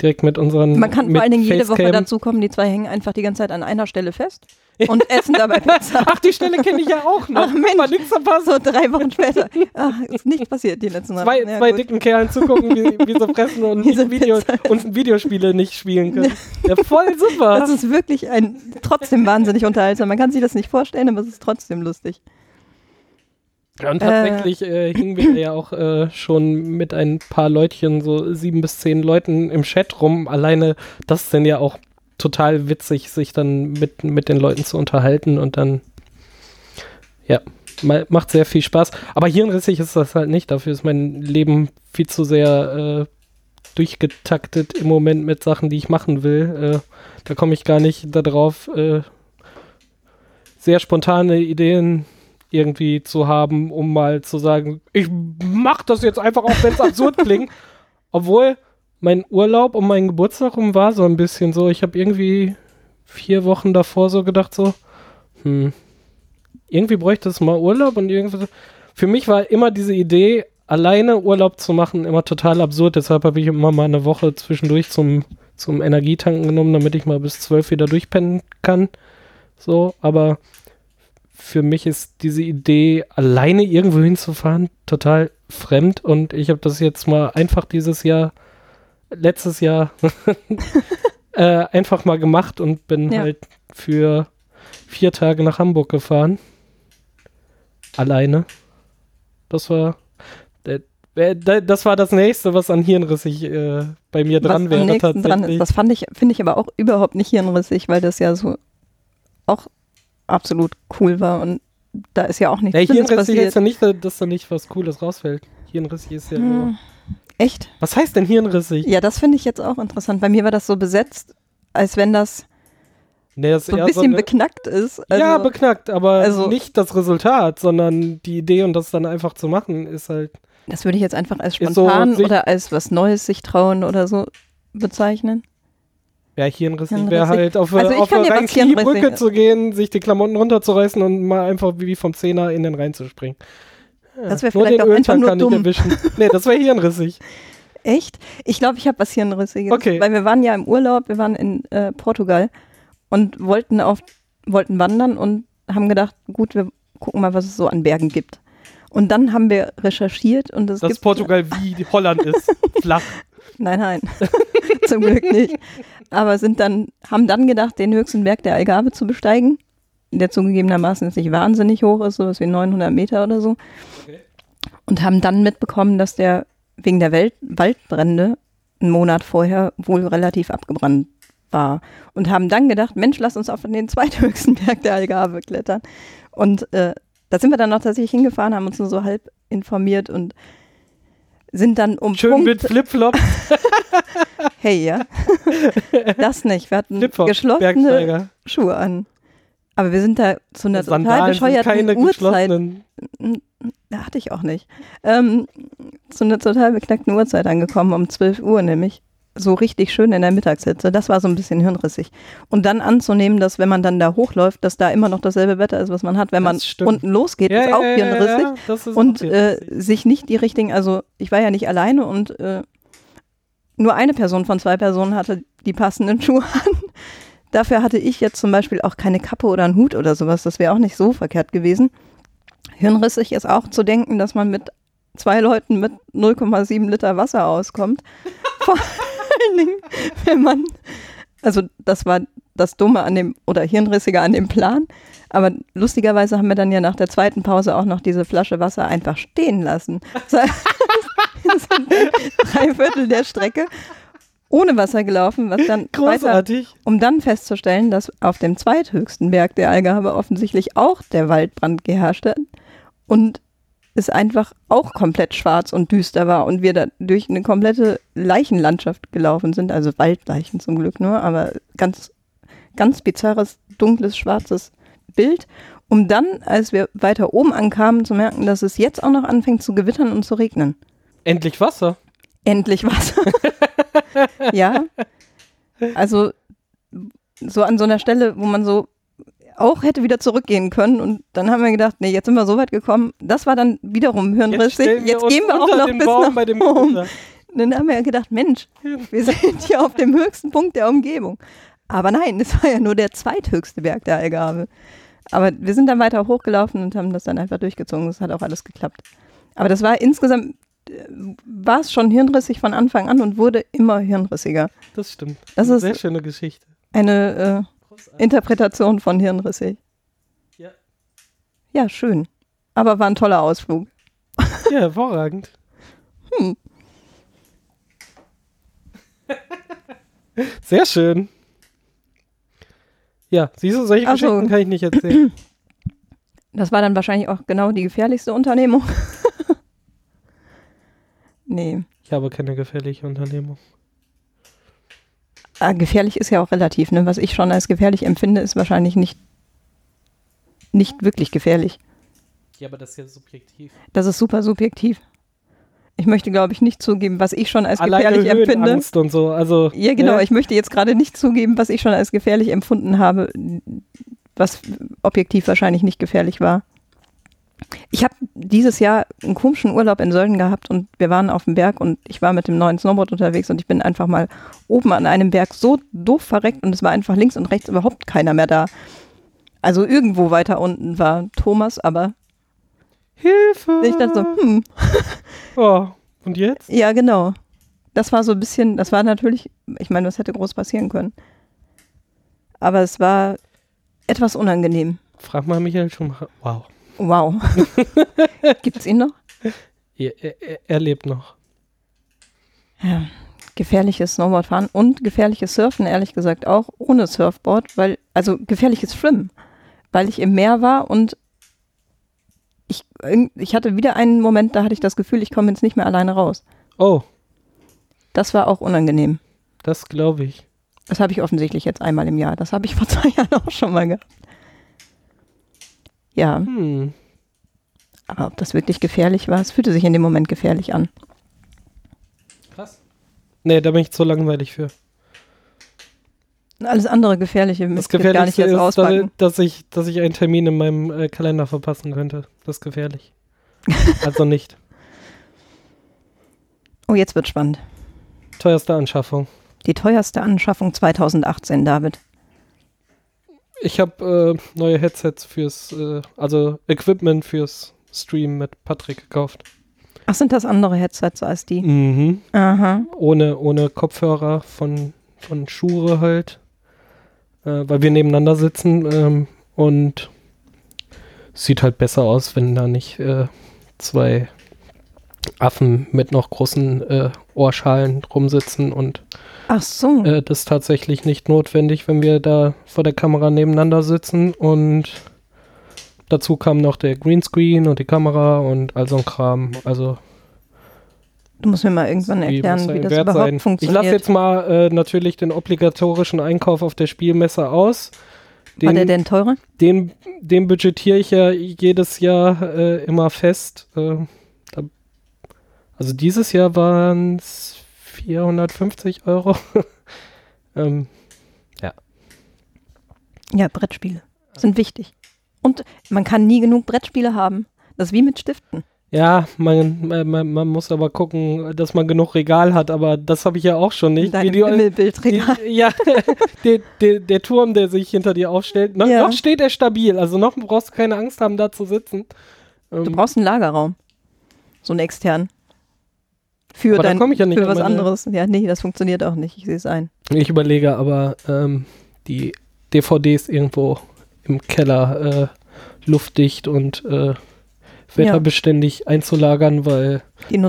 direkt mit unseren. Man kann vor allen Dingen jede Woche Facecam. dazu kommen, die zwei hängen einfach die ganze Zeit an einer Stelle fest und essen dabei <laughs> Pizza. Ach, die Stelle kenne ich ja auch noch. Ach, Mensch. Mal nichts verpasst. So drei Wochen später. Ach, ist nichts passiert die letzten Mal. Zwei, Ja, zwei dicken Kerlen zugucken, wie, wie sie fressen und, <laughs> Video, und Videospiele nicht spielen können. <laughs> Ja, voll super. Das ist wirklich ein trotzdem wahnsinnig unterhaltsam. Man kann sich das nicht vorstellen, aber es ist trotzdem lustig. Ja, und tatsächlich äh, hingen wir ja auch äh, schon mit ein paar Leutchen, so sieben bis zehn Leuten im Chat rum. Alleine das dann ja auch total witzig, sich dann mit, mit den Leuten zu unterhalten und dann, ja, ma- macht sehr viel Spaß. Aber hirnrissig ist das halt nicht. Dafür ist mein Leben viel zu sehr äh, durchgetaktet im Moment mit Sachen, die ich machen will. Äh, da komme ich gar nicht darauf, äh, sehr spontane Ideen irgendwie zu haben, um mal zu sagen, ich mach das jetzt einfach auch, wenn es absurd klingt. <laughs> Obwohl mein Urlaub um meinen Geburtstag rum war so ein bisschen so, ich habe irgendwie vier Wochen davor so gedacht so, hm, irgendwie bräuchte es mal Urlaub und irgendwie. Für mich war immer diese Idee, alleine Urlaub zu machen, immer total absurd. Deshalb habe ich immer mal eine Woche zwischendurch zum, zum Energietanken genommen, damit ich mal bis zwölf wieder durchpennen kann. So, aber für mich ist diese Idee, alleine irgendwo hinzufahren, total fremd und ich habe das jetzt mal einfach dieses Jahr, letztes Jahr, <laughs> äh, einfach mal gemacht und bin Ja. halt für vier Tage nach Hamburg gefahren. Alleine. Das war, das war das nächste, was an Hirnrissig äh, bei mir dran was wäre am nächsten dran ist. Das fand ich, finde ich aber auch überhaupt nicht hirnrissig, weil das ja so auch absolut cool war und da ist ja auch nichts Ja, Hirnrissig ist passiert. ja nicht, dass da nicht was Cooles rausfällt. Hirnrissig ist ja nur. Echt? Was heißt denn hirnrissig? Ja, das finde ich jetzt auch interessant. Bei mir war das so besetzt, als wenn das Nee, das so ein bisschen eine- beknackt ist. Also, ja, beknackt, aber also- nicht das Resultat, sondern die Idee und das dann einfach zu machen, ist halt. das würde ich jetzt einfach als so spontan sich- oder als was Neues sich trauen oder so bezeichnen. Ja, hirnrissig wäre halt auf, Also ich auf kann eine Rhein-Brücke hirnrissig- zu gehen, sich die Klamotten runterzureißen und mal einfach wie vom Zehner in den Rhein zu springen. Ja, Das wäre vielleicht auch einfach nur dumm. erwischen. Nee, das wäre hirnrissig. <laughs> Echt? Ich glaube, ich habe was Hirnrissiges. Okay. Weil wir waren ja im Urlaub, wir waren in äh, Portugal und wollten auf wollten wandern und haben gedacht, gut, wir gucken mal, was es so an Bergen gibt. Und dann haben wir recherchiert und es Dass Portugal <laughs> wie Holland ist. Flach. Nein, nein. <laughs> Zum Glück nicht. Aber sind dann, haben dann gedacht, den höchsten Berg der Algarve zu besteigen, der zugegebenermaßen jetzt nicht wahnsinnig hoch ist, sowas wie 900 Meter oder so. Okay. Und haben dann mitbekommen, dass der wegen der Welt Waldbrände einen Monat vorher wohl relativ abgebrannt war. Und haben dann gedacht, Mensch, lass uns auf den zweithöchsten <laughs> Berg der Algarve klettern. Und äh, da sind wir dann noch tatsächlich hingefahren, haben uns nur so halb informiert und sind dann um Schön Punkt mit Flipflop. <laughs> Hey, ja. <laughs> das nicht. Wir hatten geschlossene. Schuhe an. Aber wir sind da zu einer total Sandalen sind bescheuerten keine Uhrzeit. Da hatte ich auch nicht. Ähm, zu einer total beknackten Uhrzeit angekommen, um 12 Uhr nämlich. So richtig schön in der Mittagshitze. Das war so ein bisschen hirnrissig. Und dann anzunehmen, dass wenn man dann da hochläuft, dass da immer noch dasselbe Wetter ist, was man hat, wenn man unten losgeht, Ja, ist auch ja, hirnrissig. ja, ist und auch äh, sich nicht die richtigen, also ich war ja nicht alleine und äh, nur eine Person von zwei Personen hatte die passenden <laughs> Schuhe an. Dafür hatte ich jetzt zum Beispiel auch keine Kappe oder einen Hut oder sowas. Das wäre auch nicht so verkehrt gewesen. Hirnrissig ist auch zu denken, dass man mit zwei Leuten mit 0,7 Liter Wasser auskommt. <laughs> Vor allen Dingen, wenn man, also das war das Dumme an dem, oder Hirnrissige an dem Plan. Aber lustigerweise haben wir dann ja nach der zweiten Pause auch noch diese Flasche Wasser einfach stehen lassen. Das heißt, <laughs> wir sind drei Viertel der Strecke ohne Wasser gelaufen, was dann weiter, Großartig. um dann festzustellen, dass auf dem zweithöchsten Berg der Algarve offensichtlich auch der Waldbrand geherrscht hat und es einfach auch komplett schwarz und düster war und wir da durch eine komplette Leichenlandschaft gelaufen sind, also Waldleichen zum Glück nur, aber ganz, ganz bizarres, dunkles, schwarzes Bild, um dann, als wir weiter oben ankamen, zu merken, dass es jetzt auch noch anfängt zu gewittern und zu regnen. Endlich Wasser. Endlich Wasser. <laughs> ja. Also so an so einer Stelle, wo man so auch hätte wieder zurückgehen können und dann haben wir gedacht, nee, jetzt sind wir so weit gekommen. Das war dann wiederum hirnrissig. Jetzt, uns gehen wir auch noch bis Baum nach bei dem oben. Dann haben wir gedacht, Mensch, wir sind hier auf dem höchsten Punkt der Umgebung. Aber nein, es war ja nur der zweithöchste Berg der Algarve. Aber wir sind dann weiter hochgelaufen und haben das dann einfach durchgezogen. Das hat auch alles geklappt. Aber das war insgesamt, war es schon hirnrissig von Anfang an und wurde immer hirnrissiger. Das stimmt. Das Eine ist- sehr schöne Geschichte. Eine äh, Interpretation von hirnrissig. Ja. Ja, schön. Aber war ein toller Ausflug. Ja, hervorragend. Hm. <laughs> Sehr schön. Ja, siehst du, solche Ach so. Geschichten kann ich nicht erzählen. Das war dann wahrscheinlich auch genau die gefährlichste Unternehmung. <laughs> nee. Ich habe keine gefährliche Unternehmung. Ah, gefährlich ist ja auch relativ. Ne? Was ich schon als gefährlich empfinde, ist wahrscheinlich nicht, nicht wirklich gefährlich. Ja, aber das ist ja subjektiv. Das ist super subjektiv. Ich möchte, glaube ich, nicht zugeben, was ich schon als Alleine gefährlich empfinde. Höhenangst und so. Also, Ja, genau. ne? Ich möchte jetzt gerade nicht zugeben, was ich schon als gefährlich empfunden habe, was objektiv wahrscheinlich nicht gefährlich war. Ich habe dieses Jahr einen komischen Urlaub in Sölden gehabt und wir waren auf dem Berg und ich war mit dem neuen Snowboard unterwegs und ich bin einfach mal oben an einem Berg so doof verreckt und es war einfach links und rechts überhaupt keiner mehr da. Also irgendwo weiter unten war Thomas, aber Hilfe! ich dachte so, hm, <laughs> Oh, und jetzt? ja genau. Das war so ein bisschen, das war natürlich, ich meine, das hätte groß passieren können. Aber es war etwas unangenehm. Frag mal Michael Schumacher. Wow. Wow. <laughs> Gibt's ihn noch? Er, er, er- lebt noch. Ja. Gefährliches Snowboardfahren und gefährliches Surfen, ehrlich gesagt auch, ohne Surfboard, weil, also gefährliches Schwimmen, weil ich im Meer war und ich, ich hatte wieder einen Moment, da hatte ich das Gefühl, ich komme jetzt nicht mehr alleine raus. Oh, Das war auch unangenehm. Das glaube ich. Das habe ich offensichtlich jetzt einmal im Jahr. Das habe ich <laughs> vor zwei Jahren auch schon mal gehabt. Ja, Hm. aber ob das wirklich gefährlich war, es fühlte sich in dem Moment gefährlich an. Krass. Nee, da bin ich zu langweilig für. Alles andere Gefährliche Das ich gar nicht jetzt ist, auspacken. dass ich, dass ich einen Termin in meinem äh, Kalender verpassen könnte. Das ist gefährlich. <laughs> also nicht. Oh, jetzt wird spannend. Teuerste Anschaffung. Die teuerste Anschaffung 2018, David. Ich habe äh, neue Headsets fürs, äh, also Equipment fürs Stream mit Patrick gekauft. Ach, sind das andere Headsets als die? Mhm. Aha. Ohne, ohne Kopfhörer von, von Shure halt. Äh, weil wir nebeneinander sitzen ähm, und sieht halt besser aus, wenn da nicht äh, zwei Affen mit noch großen äh, Ohrschalen rumsitzen und Ach so. äh, das ist tatsächlich nicht notwendig, wenn wir da vor der Kamera nebeneinander sitzen und dazu kam noch der Greenscreen und die Kamera und all so ein Kram. Also Du musst mir mal irgendwann erklären, wie ein das überhaupt sein. Ich funktioniert. lasse jetzt mal äh, natürlich den obligatorischen Einkauf auf der Spielmesse aus. War der Den, denn teurer? den, den budgetiere ich ja jedes Jahr äh, immer fest. Äh, da, also dieses Jahr waren es 450 Euro. <laughs> ähm, Ja, Brettspiele sind wichtig. Und man kann nie genug Brettspiele haben. Das ist wie mit Stiften. Ja, man, man, man muss aber gucken, dass man genug Regal hat, aber das habe ich ja auch schon nicht. Dein Himmelbildregal. ja, <laughs> der, der, der Turm, der sich hinter dir aufstellt, noch, Ja. noch steht er stabil, also noch brauchst du keine Angst haben, da zu sitzen. Ähm, Du brauchst einen Lagerraum. So einen externen. Für, Aber dein, ich ja nicht für was meine- anderes. Ja, nee, das funktioniert auch nicht. Ich sehe es ein. ich überlege aber, ähm, die DVDs irgendwo im Keller äh, luftdicht und äh, wetterbeständig einzulagern, weil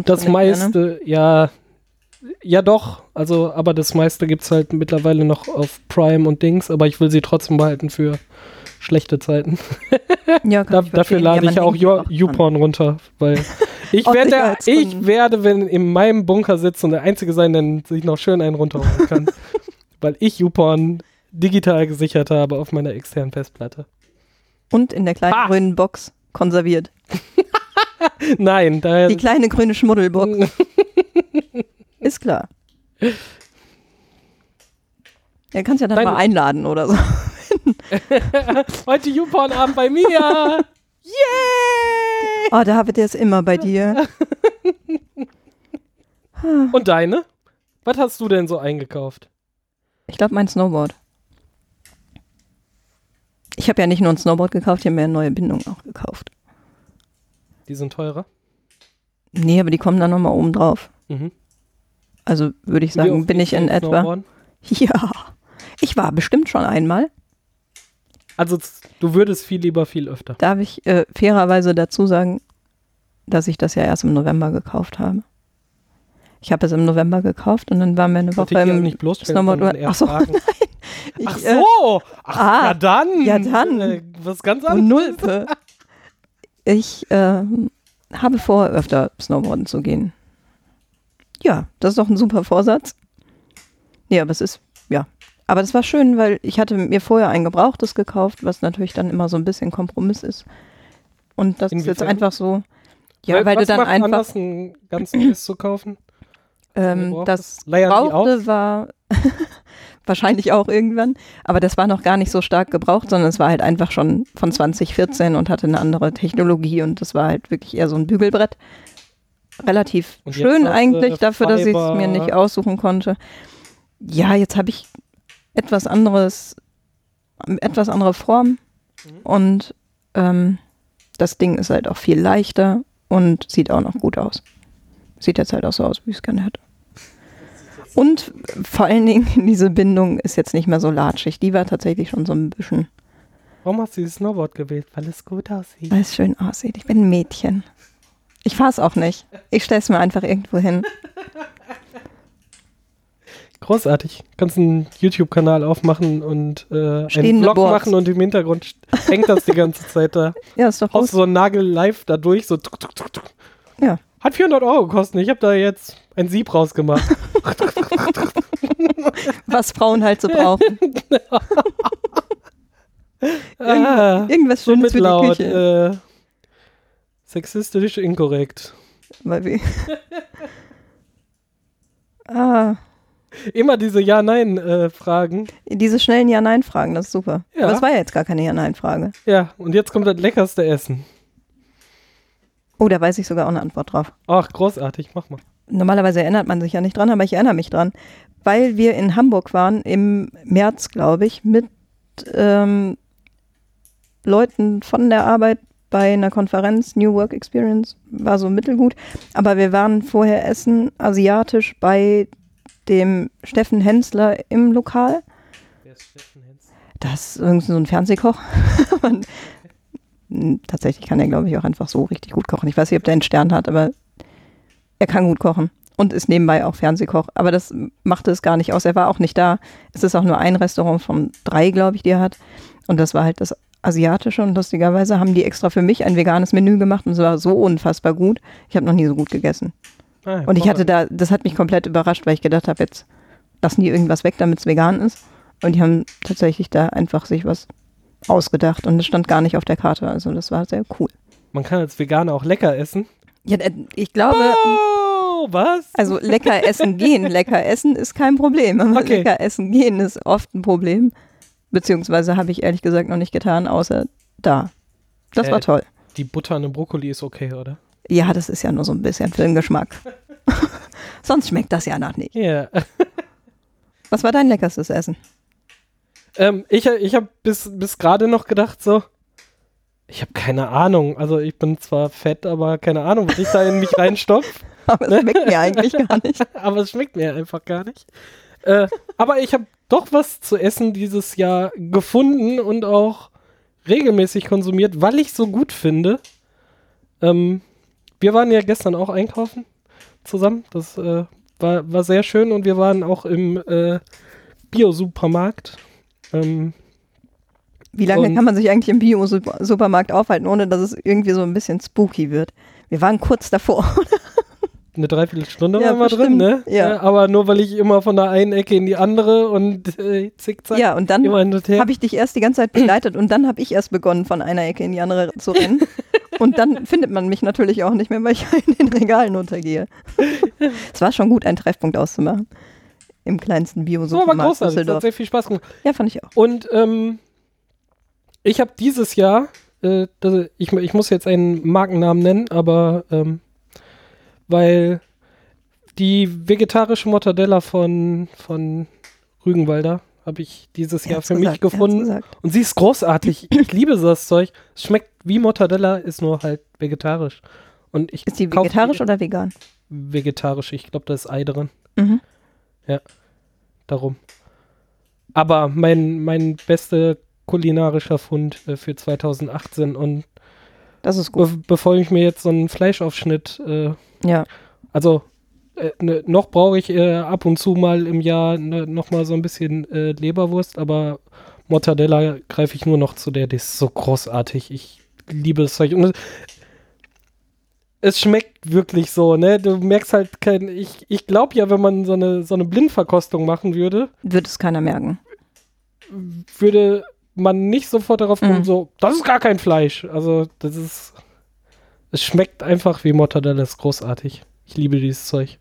das ne? meiste, ja, ja doch, also, aber das meiste gibt es halt mittlerweile noch auf Prime und Dings, aber ich will sie trotzdem behalten für schlechte Zeiten. <laughs> Ja, <laughs> kann Da, ich dafür lade ja, ich auch. YouPorn runter, weil <laughs> ich werde, ich werde, wenn in meinem Bunker sitze und der Einzige sein, der sich noch schön einen runterholen kann, weil ich YouPorn digital gesichert habe auf meiner externen Festplatte. Und in der kleinen Ha! grünen Box konserviert. Nein, daher Die kleine grüne Schmuddelbox. Ist klar. Ja, kannst ja dann Deine- mal einladen oder so. <laughs> heute YouPorn-Abend bei mir. Yay! Oh, David, der ist immer bei dir. <laughs> Und deine? Was hast du denn so eingekauft? Ich glaube, mein Snowboard. Ich habe ja nicht nur ein Snowboard gekauft, ich habe mir eine neue Bindung auch gekauft. Die sind teurer. Nee, aber die kommen dann nochmal oben drauf. Mhm. Also würde ich sagen, bin ich in etwa. <laughs> Ja. Ich war bestimmt schon einmal. Also du würdest viel lieber viel öfter. Darf ich äh, fairerweise dazu sagen, dass ich das ja erst im November gekauft habe. Ich habe es im November gekauft und dann waren wir eine Woche im nicht bloßstellen, Snowboard. Ach so, fragen. <laughs> ich, Ach äh, so! Ach, ah, ja dann! ja dann. Äh, was ganz anderes. Nulpe. Ich ähm, habe vor, öfter Snowboarden zu gehen. Ja, das ist doch ein super Vorsatz. Nee, aber es ist, ja. Aber das war schön, weil ich hatte mir vorher ein Gebrauchtes gekauft, was natürlich dann immer so ein bisschen Kompromiss ist. Und das ist jetzt Inwiefern? einfach so, ja, Weil- weil, du dann macht einfach, anders, ein ganz neues zu kaufen? <clears throat> ähm, das Gebrauchte war <laughs> wahrscheinlich auch irgendwann, aber das war noch gar nicht so stark gebraucht, sondern es war halt einfach schon von 2014 und hatte eine andere Technologie und das war halt wirklich eher so ein Bügelbrett. Relativ schön eigentlich dafür, dass ich es mir nicht aussuchen konnte. Ja, jetzt habe ich etwas anderes, etwas andere Form Mhm. und ähm, das Ding ist halt auch viel leichter und sieht auch noch gut aus. Sieht jetzt halt auch so aus, wie ich es gerne hätte. Und vor allen Dingen, <laughs> diese Bindung ist jetzt nicht mehr so latschig. Die war tatsächlich schon so ein bisschen, Warum hast du dieses Snowboard gewählt? Weil es gut aussieht. weil es schön aussieht. Ich bin ein Mädchen. Ich fahre es auch nicht. Ich stelle es mir einfach irgendwo hin. <laughs> Großartig. Kannst einen YouTube-Kanal aufmachen und äh, einen Vlog Boards. machen und im Hintergrund <laughs> hängt das die ganze Zeit da. Ja, ist doch Haust so einen Nagel live da durch, so tuk, tuk, tuk. Ja. Hat 400 Euro gekostet. Ich habe da jetzt ein Sieb rausgemacht. <laughs> Was Frauen halt so brauchen. <laughs> Ah, Irgendwas so Schönes mit für die laut. Küche. Äh, sexistisch inkorrekt. Weil wir ah, Immer diese Ja-Nein-Fragen. diese schnellen Ja-Nein-Fragen, das ist super. Ja. Aber es war ja jetzt gar keine Ja-Nein-Frage. ja, und jetzt kommt das leckerste Essen. Oh, da weiß ich sogar auch eine Antwort drauf. Ach, großartig, mach mal. Normalerweise erinnert man sich ja nicht dran, aber ich erinnere mich dran. Weil wir in Hamburg waren im März, glaube ich, mit ähm, Leuten von der Arbeit bei einer Konferenz, New Work Experience, war so mittelgut. Aber wir waren vorher essen, asiatisch, bei dem Steffen Hensler im Lokal. Wer ist Steffen Hens? Das ist irgendwie so ein Fernsehkoch. <laughs> Und, m, tatsächlich kann er, glaube ich, auch einfach so richtig gut kochen. Ich weiß nicht, ob der einen Stern hat, aber er kann gut kochen und ist nebenbei auch Fernsehkoch. Aber das machte es gar nicht aus. Er war auch nicht da. Es ist auch nur ein Restaurant von drei, glaube ich, die er hat. Und das war halt das Asiatische. Und lustigerweise haben die extra für mich ein veganes Menü gemacht und es war so unfassbar gut. Ich habe noch nie so gut gegessen. Ah, Und ich hatte da, das hat mich komplett überrascht, weil ich gedacht habe, jetzt lassen die irgendwas weg, damit es vegan ist. Und die haben tatsächlich da einfach sich was ausgedacht und es stand gar nicht auf der Karte. Also das war sehr cool. Man kann als Veganer auch lecker essen. Ja, äh, ich glaube, Oh, was? also lecker essen gehen, lecker essen ist kein Problem. Aber Okay. lecker essen gehen ist oft ein Problem. Beziehungsweise habe ich ehrlich gesagt noch nicht getan, außer da. Das Äh. war toll. Die Butter an dem Brokkoli ist okay, oder? Ja, das ist ja nur so ein bisschen für den Geschmack. <laughs> Sonst schmeckt das ja noch nicht. Ja. <laughs> Was war dein leckerstes Essen? Ähm, ich ich habe bis, bis gerade noch gedacht, so, ich habe keine Ahnung. Also ich bin zwar fett, aber keine Ahnung, was ich da in mich <laughs> reinstopf. Aber es schmeckt mir eigentlich gar nicht. aber es schmeckt mir einfach gar nicht. Äh, aber ich habe doch was zu essen dieses Jahr gefunden und auch regelmäßig konsumiert, weil ich so gut finde. Ähm, wir waren ja gestern auch einkaufen zusammen. Das äh, war, war sehr schön und wir waren auch im äh, Bio-Supermarkt. Ähm, Wie lange kann man sich eigentlich im Bio-Supermarkt aufhalten, ohne dass es irgendwie so ein bisschen spooky wird? Wir waren kurz davor. <laughs> eine Dreiviertelstunde Ja, waren wir drin, ne? Ja. aber nur weil ich immer von der einen Ecke in die andere und äh, zickzack ja, und dann habe ich dich erst die ganze Zeit begleitet und dann habe ich erst begonnen, von einer Ecke in die andere zu rennen. <laughs> Und dann findet man mich natürlich auch nicht mehr, weil ich in den Regalen untergehe. es war schon gut, einen Treffpunkt auszumachen. Im kleinsten das war aber Bio-Supermarkt großartig. Das hat Düsseldorf. sehr viel Spaß gemacht. Ja, fand ich auch. Und ähm, ich habe dieses Jahr, äh, das, ich, ich muss jetzt einen Markennamen nennen, aber ähm, weil die vegetarische Mortadella von, von Rügenwalder habe ich dieses Jahr für mich gesagt, hat's gefunden. Und sie ist großartig. Ich liebe das Zeug. Es schmeckt wie Mortadella, ist nur halt vegetarisch. Und ich Ist die vegetarisch oder vegan? vegetarisch. Ich glaube, da ist Ei drin. Mhm. Darum. Aber mein, mein bester kulinarischer Fund äh, für 2018 und Das ist gut. be bevor ich mir jetzt so einen Fleischaufschnitt, äh, Ja. also äh, ne, noch brauche ich äh, ab und zu mal im Jahr ne, noch mal so ein bisschen äh, Leberwurst, aber Mortadella greife ich nur noch zu der, die ist so großartig. Ich liebe das Zeug. Und es, schmeckt wirklich so, ne? Du merkst halt kein, ich, ich glaube ja, wenn man so eine, so eine Blindverkostung machen würde, Wird es keiner merken. würde man nicht sofort darauf kommen, Mhm. so, das ist gar kein Fleisch. Also, das ist, es schmeckt einfach wie Mortadella, ist großartig. Ich liebe dieses Zeug.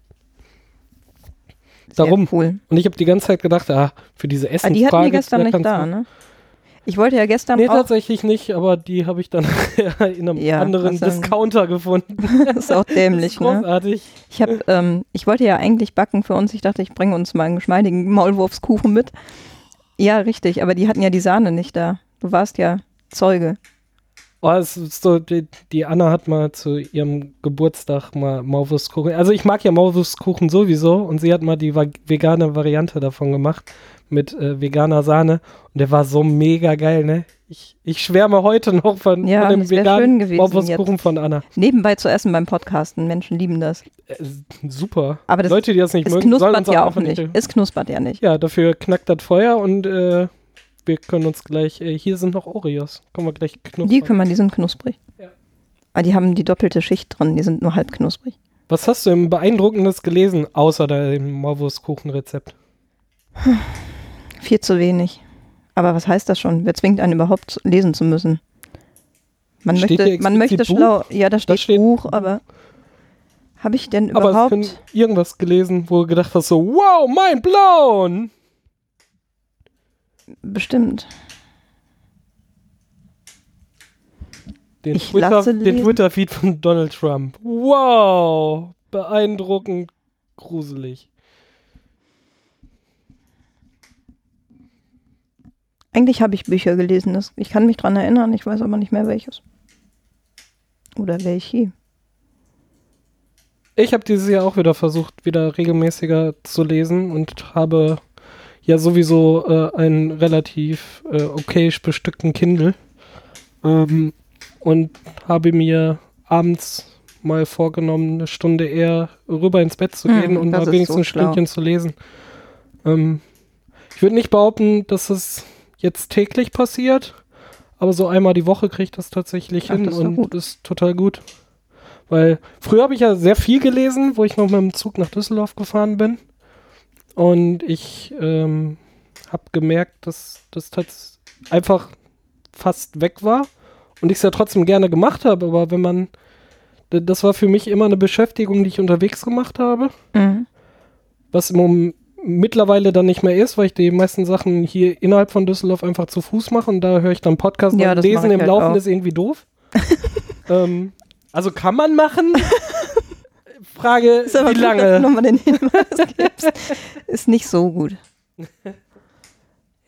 Sehr Darum. cool. Und ich habe die ganze Zeit gedacht, ah, für diese Ah, Essensfrage. die hatten wir gestern nicht da, ne? Ich wollte ja gestern Nee, auch, tatsächlich nicht, aber die habe ich dann <laughs> in einem Ja, anderen Discounter gefunden. das <laughs> ist auch dämlich, <laughs> ist ne? großartig. Ich habe, ähm, ich wollte ja eigentlich backen für uns. Ich dachte, ich bringe uns mal einen geschmeidigen Maulwurfskuchen mit. Ja, richtig, aber die hatten ja die Sahne nicht da. Du warst ja Zeuge. Oh, es ist so, die, die Anna hat mal zu ihrem Geburtstag mal Maulwurstkuchen. Also ich mag ja Maulwurstkuchen sowieso und sie hat mal die vegane Variante davon gemacht mit äh, veganer Sahne und der war so mega geil, ne? Ich, ich schwärme heute noch von, Ja, von dem veganen Maulwurstkuchen von Anna. Nebenbei zu essen beim Podcasten. Menschen lieben das. Äh, super. Aber das- Leute, die das nicht Es mögen, sollen knuspert uns ja auch auch nicht. Es knuspert ja nicht. Ja, dafür knackt das Feuer und äh, wir können uns gleich, äh, hier sind noch Oreos. Können wir gleich knuspern. Die können wir, die sind knusprig. Ja. Aber die haben die doppelte Schicht drin. Die sind nur halb knusprig. Was hast du im Beeindruckendes gelesen, außer dem Maulwurfskuchenrezept? Viel zu wenig. Aber was heißt das schon? Wer zwingt einen überhaupt lesen zu müssen? Man Steht möchte, man möchte schlau. Ja, da steht, steht- Buch, aber habe ich denn Aber überhaupt? können irgendwas gelesen, wo du gedacht hast, so, wow, mind blown! Bestimmt. Den Ich Twitter-. Twitter-Feed von Donald Trump. Wow! Beeindruckend gruselig. Eigentlich habe ich Bücher gelesen. Das, ich kann mich dran erinnern, ich weiß aber nicht mehr welches. Oder welche. Ich habe dieses Jahr auch wieder versucht, wieder regelmäßiger zu lesen und habe ja sowieso äh, einen relativ äh, okayisch bestückten Kindle ähm, und habe mir abends mal vorgenommen, eine Stunde eher rüber ins Bett zu Hm, gehen und das mal ist wenigstens so ein. Stündchen zu lesen. Ähm, ich würde nicht behaupten, dass es jetzt täglich passiert, aber so einmal die Woche kriege ich das tatsächlich Ach, hin das und gut. ist total gut. Weil früher habe ich ja sehr viel gelesen, wo ich noch mit dem Zug nach Düsseldorf gefahren bin. Und ich ähm, habe gemerkt, dass das einfach fast weg war. Und ich es ja trotzdem gerne gemacht habe. Aber wenn man, das war für mich immer eine Beschäftigung, die ich unterwegs gemacht habe. Mhm. Was im Moment mittlerweile dann nicht mehr ist, weil ich die meisten Sachen hier innerhalb von Düsseldorf einfach zu Fuß mache und da höre ich dann Podcast Ja, und lesen im halt Laufen auch. ist irgendwie doof. <laughs> ähm, also kann man machen. <laughs> Frage, <laughs> Ist aber wie gut, dass du lange? nochmal den Hinweis gibst. Ist nicht so gut.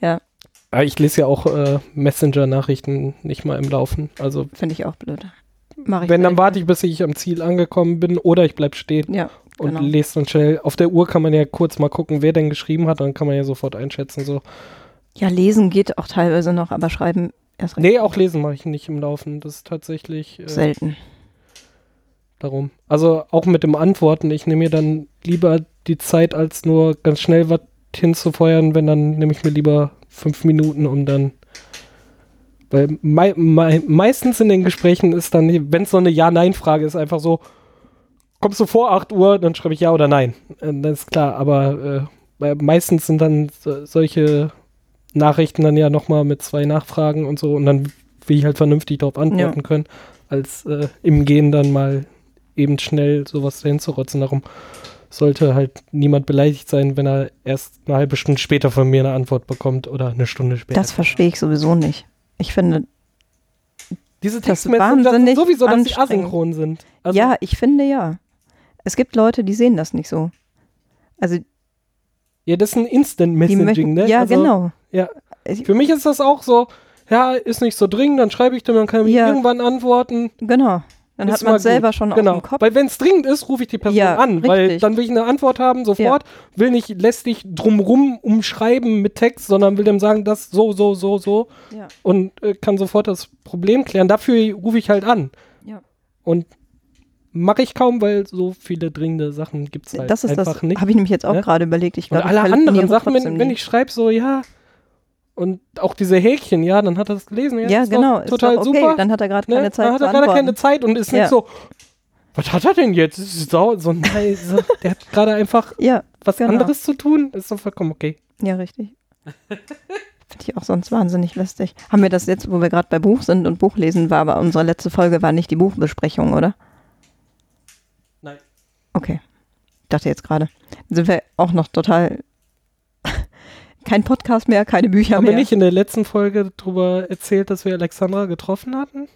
Ja, Ah, ich lese ja auch äh, Messenger-Nachrichten nicht mal im Laufen. Also finde ich auch blöd. Mach ich wenn, dann warte ich, bis ich am Ziel angekommen bin oder ich bleib stehen. Ja, und genau. lese dann schnell. Auf der Uhr kann man ja kurz mal gucken, wer denn geschrieben hat, dann kann man ja sofort einschätzen. So. Ja, lesen geht auch teilweise noch, aber schreiben erst recht Nee, auch lesen mache ich nicht im Laufen. Das ist tatsächlich äh, selten. Darum. Also auch mit dem Antworten. Ich nehme mir dann lieber die Zeit, als nur ganz schnell was hinzufeuern, wenn dann nehme ich mir lieber fünf Minuten, um dann. Weil mei mei meistens in den Gesprächen ist dann, wenn es so eine Ja-Nein-Frage ist, einfach so, kommst du vor 8 Uhr, dann schreibe ich Ja oder Nein. Äh, Das ist klar, aber äh, weil meistens sind dann so, solche Nachrichten dann ja nochmal mit zwei Nachfragen und so und dann will ich halt vernünftig darauf antworten können, als äh, im Gehen dann mal eben schnell sowas dahin zu rotzen. Darum sollte halt niemand beleidigt sein, wenn er erst eine halbe Stunde später von mir eine Antwort bekommt oder eine Stunde später. Das verstehe ich sowieso nicht. Ich finde, Diese Textmessages sowieso, dass sie asynchron sind. Also, ja, ich finde ja. Es gibt Leute, die sehen das nicht so. Also, ja, das ist ein Instant Messaging, ne? ja, also, genau. Ja. Für mich ist das auch so, ja, ist nicht so dringend, dann schreibe ich dem, dann kann ich Ja. irgendwann antworten. genau. Dann hat man es selber gut. schon auf genau. dem Kopf. Weil wenn es dringend ist, rufe ich die Person Ja, an, weil richtig. dann will ich eine Antwort haben, sofort. Will nicht lästig drumrum umschreiben mit Text, sondern will dem sagen, das so, so, so, so Ja. und äh, kann sofort das Problem klären. Dafür rufe ich halt an. Ja. Und mache ich kaum, weil so viele dringende Sachen gibt es halt das ist einfach das, nicht. habe ich nämlich jetzt auch ne? gerade überlegt. Ich Und glaube, alle anderen Sachen, wenn, wenn ich schreibe, so, ja, und auch diese Häkchen, ja, dann hat er das gelesen. Ja, Ja, genau. Ist total okay. super. Dann hat er gerade ne? keine Zeit dann hat er gerade keine Zeit und ist Ja. nicht so, was hat er denn jetzt? Das ist so, so nein, so, der hat gerade einfach <laughs> Ja, was Genau. anderes zu tun. Ist doch vollkommen okay. ja, richtig. Finde ich auch sonst wahnsinnig lästig. Haben wir das jetzt, wo wir gerade bei Buch sind und Buchlesen war, aber unsere letzte Folge war nicht die Buchbesprechung, oder? Nein. Okay. Ich dachte jetzt gerade. Dann sind wir auch noch total. Kein Podcast mehr, keine Bücher Haben mehr. wir nicht in der letzten Folge darüber erzählt, dass wir Alexandra getroffen hatten?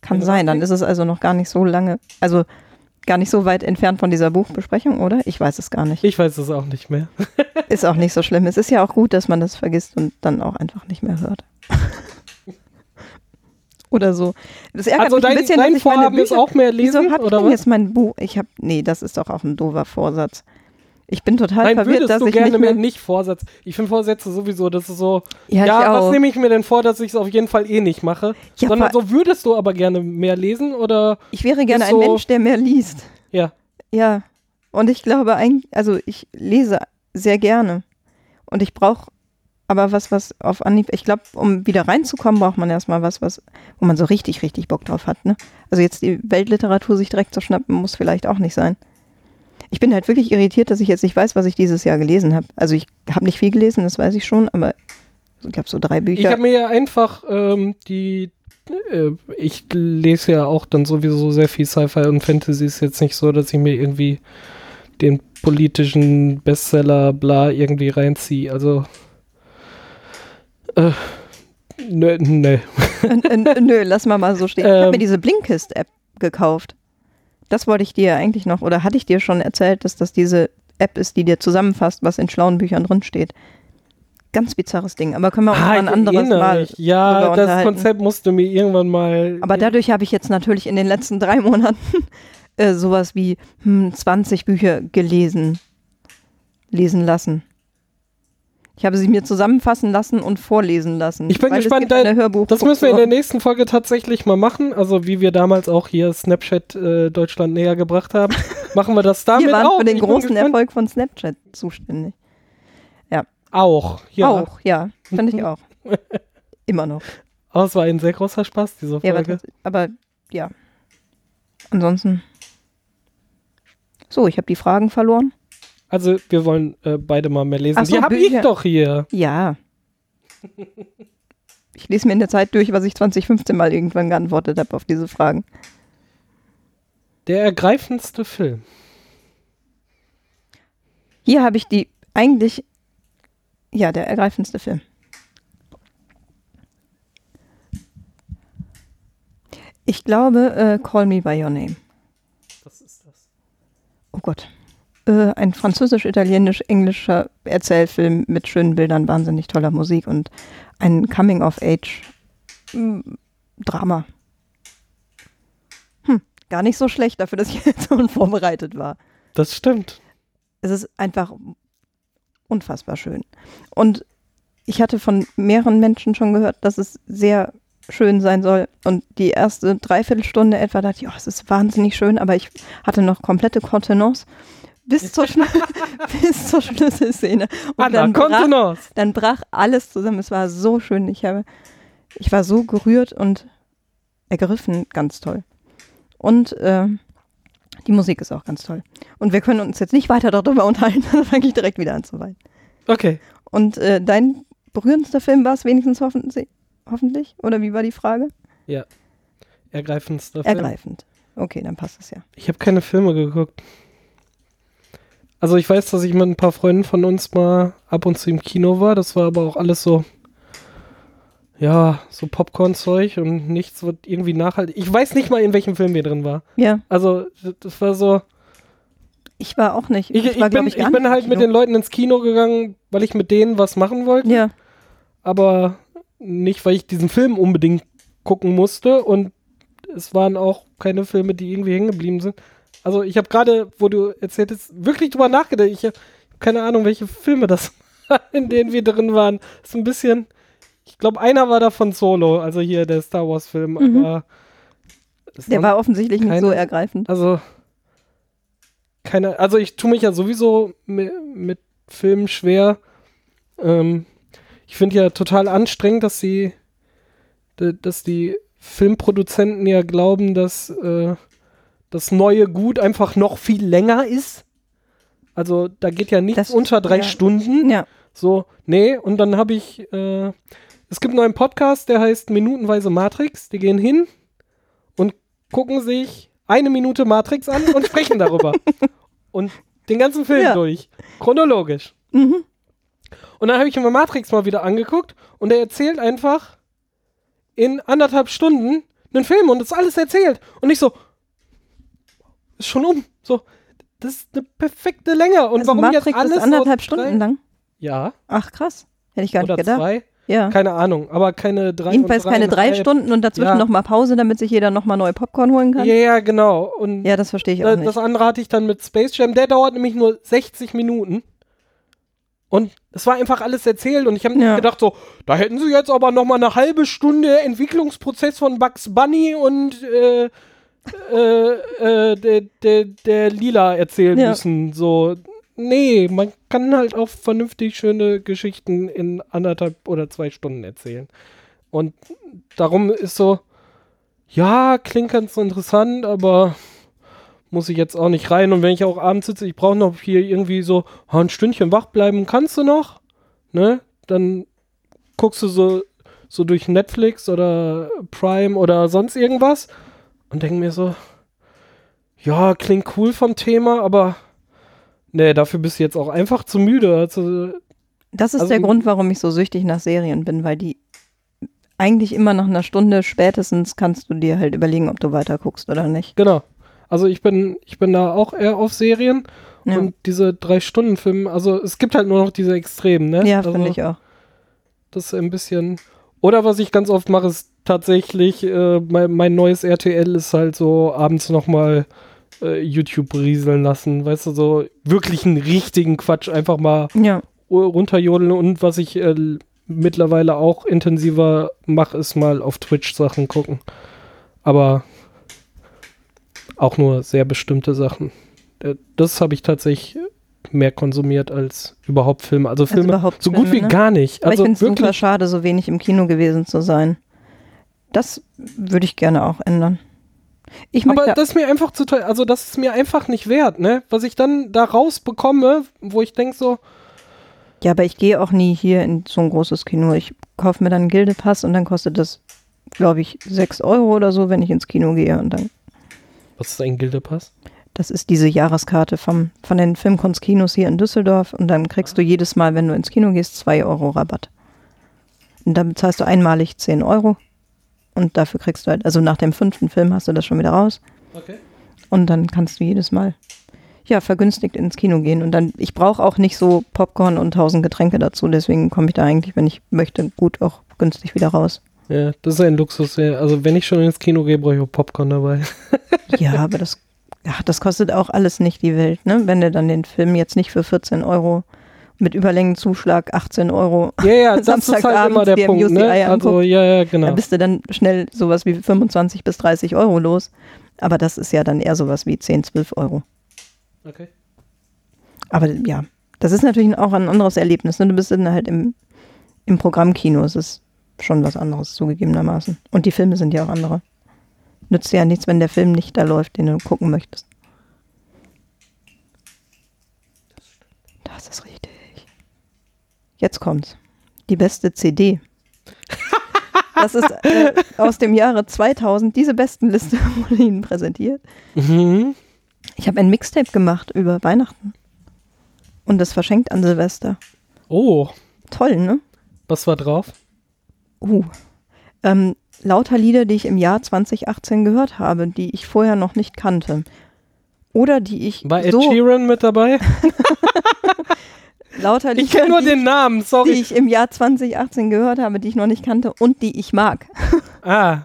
Kann sein, dann ist es also noch gar nicht so lange, also gar nicht so weit entfernt von dieser Buchbesprechung, oder? Ich weiß es gar nicht. Ich weiß es auch nicht mehr. <laughs> Ist auch nicht so schlimm. Es ist ja auch gut, dass man das vergisst und dann auch einfach nicht mehr hört. <laughs> oder so. Das ärgert Also mich ein dein, bisschen, dein dass ich meine Vorhaben ist Bücher, auch mehr Wieso lesen, habe ich oder denn was? jetzt mein Buch? Ich habe, nee, das ist doch auch ein doofer Vorsatz. Ich bin total Nein, verwirrt, würdest dass du ich gerne nicht mehr mehr. nicht Vorsatz. Ich finde Vorsätze sowieso, das ist so, Ja, ja, was nehme ich mir denn vor, dass ich es auf jeden Fall eh nicht mache? Ja, Sondern so würdest du aber gerne mehr lesen oder ich wäre gerne ein so- Mensch, der mehr liest. ja. Ja. Und ich glaube eigentlich, also ich lese sehr gerne. Und ich brauche aber was, was auf Anhieb, ich glaube, um wieder reinzukommen, braucht man erstmal was, was, wo man so richtig, richtig Bock drauf hat. Ne? Also jetzt die Weltliteratur sich direkt zu schnappen, muss vielleicht auch nicht sein. Ich bin halt wirklich irritiert, dass ich jetzt nicht weiß, was ich dieses Jahr gelesen habe. Also ich habe nicht viel gelesen, das weiß ich schon, aber ich glaube so drei Bücher. Ich habe mir ja einfach ähm, die, äh, ich lese ja auch dann sowieso sehr viel Sci-Fi und Fantasy. Ist jetzt nicht so, dass ich mir irgendwie den politischen Bestseller bla irgendwie reinziehe. Also äh, nö, nö. N nö, lass mal mal so stehen. ich habe Ähm. mir diese Blinkist-App gekauft. Das wollte ich dir eigentlich noch, oder hatte ich dir schon erzählt, dass das diese App ist, die dir zusammenfasst, was in schlauen Büchern drin steht. Ganz bizarres Ding, aber können wir uns mal ein anderes Mal. mich. Ja, das. Konzept musste mir irgendwann mal. Aber dadurch habe ich jetzt natürlich in den letzten drei <laughs> Monaten äh, sowas wie hm, 20 Bücher gelesen, lesen lassen. Ich habe sie mir zusammenfassen lassen und vorlesen lassen. Ich bin gespannt, da- Das müssen wir in der nächsten Folge tatsächlich mal machen. Also wie wir damals auch hier Snapchat äh, Deutschland näher gebracht haben, <laughs> machen wir das damit Wir waren auch. für den Ich großen. Erfolg von Snapchat zuständig. Auch, ja. Auch, ja. Finde ich auch. <laughs> Immer noch. Aber es war ein sehr großer Spaß, diese Ja, Folge. aber ja. Ansonsten. So, ich habe die Fragen verloren. Also wir wollen äh, beide mal mehr lesen. Ach so, die habe ich doch hier. Ja. Ich lese mir in der Zeit durch, was ich 2015 mal irgendwann geantwortet habe auf diese Fragen. Der ergreifendste Film. Hier habe ich die eigentlich, ja, der ergreifendste Film. Ich glaube, äh, Call Me By Your Name. Was ist das? Oh Gott. Äh, ein französisch-italienisch-englischer Erzählfilm mit schönen Bildern, wahnsinnig toller Musik und ein Coming-of-Age-Drama. Hm, gar nicht so schlecht dafür, dass ich <laughs> jetzt so unvorbereitet war. Das stimmt. Es ist einfach unfassbar schön. Und ich hatte von mehreren Menschen schon gehört, dass es sehr schön sein soll. Und die erste Dreiviertelstunde etwa dachte ich, oh, es ist wahnsinnig schön, aber ich hatte noch komplette Kontenance bis <laughs> zur, Schlu bis zur Schlüsselszene. Und Anna, dann brach, dann brach alles zusammen. Es war so schön. Ich, habe, ich war so gerührt und ergriffen. Ganz toll. Und äh, die Musik ist auch ganz toll. Und wir können uns jetzt nicht weiter darüber unterhalten, <laughs> dann fange ich direkt wieder an zu weinen. Okay. Und äh, dein berührendster Film war es wenigstens hoffentlich, hoffentlich? Oder wie war die Frage? Ergreifendster Film. Ergreifend. Okay, dann passt es ja. Ich habe keine Filme geguckt. Also ich weiß, dass ich mit ein paar Freunden von uns mal ab und zu im Kino war. Das war aber auch alles so, ja, so Popcorn-Zeug und nichts wird irgendwie nachhaltig. Ich weiß nicht mal, in welchem Film wir drin war. Ja, Also das war so. ich war auch nicht. Ich, ich, war, glaub bin, ich, ich, bin halt im mit Kino. den Leuten ins Kino gegangen, weil ich mit denen was machen wollte. Ja, aber nicht, weil ich diesen Film unbedingt gucken musste und es waren auch keine Filme, die irgendwie hängen geblieben sind. Also ich habe gerade, wo du erzähltest, wirklich drüber nachgedacht. Ich habe keine Ahnung, welche Filme das waren, <laughs> in denen wir drin waren. ist ein bisschen, ich glaube, einer war davon Solo, also hier der Star Wars Film, Mhm. aber der war offensichtlich nicht so keine- ergreifend. also keine, also ich tue mich ja sowieso mit, mit Filmen schwer. Ähm, ich finde ja total anstrengend, dass sie, d- dass die Filmproduzenten ja glauben, dass äh, das neue Gut einfach noch viel länger ist. Also da geht ja nichts Das- unter drei ja. Stunden. Ja, So, nee, und dann habe ich, äh, es gibt noch einen Podcast, der heißt Minutenweise Matrix. Die gehen hin und gucken sich eine Minute Matrix an und <laughs> sprechen darüber. Und den ganzen Film Ja. durch. Chronologisch. mhm. Und dann habe ich mir Matrix mal wieder angeguckt und er erzählt einfach in anderthalb Stunden einen Film und das ist alles erzählt. Und ich so, ist schon um. So, das ist eine perfekte Länge. Und also warum Matrix jetzt alles ist anderthalb drei- Stunden lang. Ja, Ach krass, hätte ich gar oder nicht gedacht. zwei. Ja. Keine Ahnung, aber keine drei. Jedenfalls und keine drei. Stunden und dazwischen Ja. noch mal Pause, damit sich jeder noch mal neue Popcorn holen kann. Ja, ja, genau. Und Ja, das verstehe ich da, auch nicht. das andere hatte ich dann mit Space Jam. Der dauert nämlich nur 60 Minuten. Und es war einfach alles erzählt und ich habe nicht Ja. gedacht so, da hätten sie jetzt aber noch mal eine halbe Stunde Entwicklungsprozess von Bugs Bunny und äh, äh, äh, der, der, der Lila erzählen Ja. müssen. So, nee, man kann halt auch vernünftig schöne Geschichten in anderthalb oder zwei Stunden erzählen. Und darum ist so, ja, klingt ganz interessant, aber muss ich jetzt auch nicht rein. Und wenn ich auch abends sitze, ich brauche noch hier irgendwie so oh, ein Stündchen wach bleiben, kannst du noch? Ne? Dann guckst du so, so durch Netflix oder Prime oder sonst irgendwas und denk mir so, ja, klingt cool vom Thema, aber nee, dafür bist du jetzt auch einfach zu müde. Also, Das ist Also- der Grund, warum ich so süchtig nach Serien bin, weil die eigentlich immer nach einer Stunde spätestens kannst du dir halt überlegen, ob du weiter guckst oder nicht. genau. Also ich bin, ich bin da auch eher auf Serien Ja, und diese drei Stunden Filme, also es gibt halt nur noch diese Extremen, ne? ja also, finde ich auch. Das ist ein bisschen. Oder was ich ganz oft mache, ist tatsächlich, äh, mein, mein neues RTL ist halt so abends nochmal äh, YouTube rieseln lassen. Weißt du, so wirklich einen richtigen Quatsch einfach mal Ja, runterjodeln. Und was ich äh, mittlerweile auch intensiver mache, ist mal auf Twitch Sachen gucken. Aber auch nur sehr bestimmte Sachen. Äh, Das habe ich tatsächlich mehr konsumiert als überhaupt Filme. Also Filme überhaupt so gut Filme, wie ne? gar nicht. aber also ich finde es super wirklich schade, so wenig im Kino gewesen zu sein. Das würde ich gerne auch ändern. Aber das ist mir einfach zu teuer. Also, das ist mir einfach nicht wert, ne? Was ich dann da rausbekomme, wo ich denke so, ja, aber ich gehe auch nie hier in so ein großes Kino. Ich kaufe mir dann einen Gildepass und dann kostet das, glaube ich, 6 Euro oder so, wenn ich ins Kino gehe. Und dann, was ist ein Gildepass? das ist diese Jahreskarte vom, von den Filmkunstkinos hier in Düsseldorf. Und dann kriegst du jedes Mal, wenn du ins Kino gehst, 2 Euro Rabatt. Und dann bezahlst du einmalig 10 Euro. Und dafür kriegst du halt, also nach dem fünften Film hast du das schon wieder raus. Okay. Und dann kannst du jedes Mal ja vergünstigt ins Kino gehen. Und dann, ich brauche auch nicht so Popcorn und tausend Getränke dazu. Deswegen komme ich da eigentlich, wenn ich möchte, gut auch günstig wieder raus. Ja, das ist ein Luxus. Also, wenn ich schon ins Kino gehe, brauche ich auch Popcorn dabei. <laughs> Ja, aber das, ach, das kostet auch alles nicht die Welt, ne? Wenn du dann den Film jetzt nicht für 14 Euro mit Überlängenzuschlag 18 Euro, Ja, ja, das <laughs> ist halt immer der Punkt, ne? Also, ja, ja, da genau. bist du dann schnell sowas wie 25 bis 30 Euro los. Aber das ist ja dann eher sowas wie 10, 12 Euro. Okay. Aber ja, das ist natürlich auch ein anderes Erlebnis. Ne? Du bist dann halt im, im Programmkino. Es ist schon was anderes, zugegebenermaßen. Und die Filme sind ja auch andere. Nützt ja nichts, wenn der Film nicht da läuft, den du gucken möchtest. Das ist richtig. Jetzt kommt's. Die beste CD. Das ist äh, aus dem Jahre 2000. Diese Bestenliste <laughs> wurde Ihnen präsentiert. Mhm. Ich habe ein Mixtape gemacht über Weihnachten. Und das verschenkt an Silvester. Oh, Toll, ne? was war drauf? Uh. Ähm, lauter Lieder, die ich im Jahr 2018 gehört habe, die ich vorher noch nicht kannte. Oder die ich War Ed so Sheeran mit dabei? <laughs> lauter Lieder, Ich kenne nur die, den Namen, die sorry. ich im Jahr 2018 gehört habe, die ich noch nicht kannte und die ich mag. <laughs> Ah,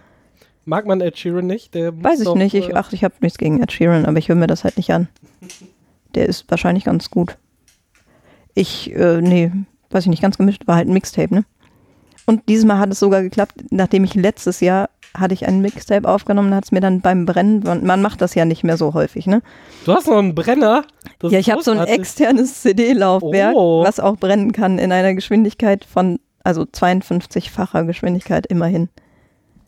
mag man Ed Sheeran nicht? Der Weiß ich doch, nicht. Ich, äh, ach, ich habe nichts gegen Ed Sheeran, aber ich höre mir das halt nicht an. Der ist wahrscheinlich ganz gut. Ich, äh, nee, weiß ich nicht, ganz gemischt, war halt ein Mixtape, ne? Und dieses Mal hat es sogar geklappt, nachdem ich letztes Jahr hatte ich ein Mixtape aufgenommen, hat es mir dann beim Brennen, man macht das ja nicht mehr so häufig, ne? Du hast noch einen Brenner? Das ja, ich habe so ein externes <laughs> CD-Laufwerk, Oh. was auch brennen kann in einer Geschwindigkeit von, also 52-facher Geschwindigkeit immerhin.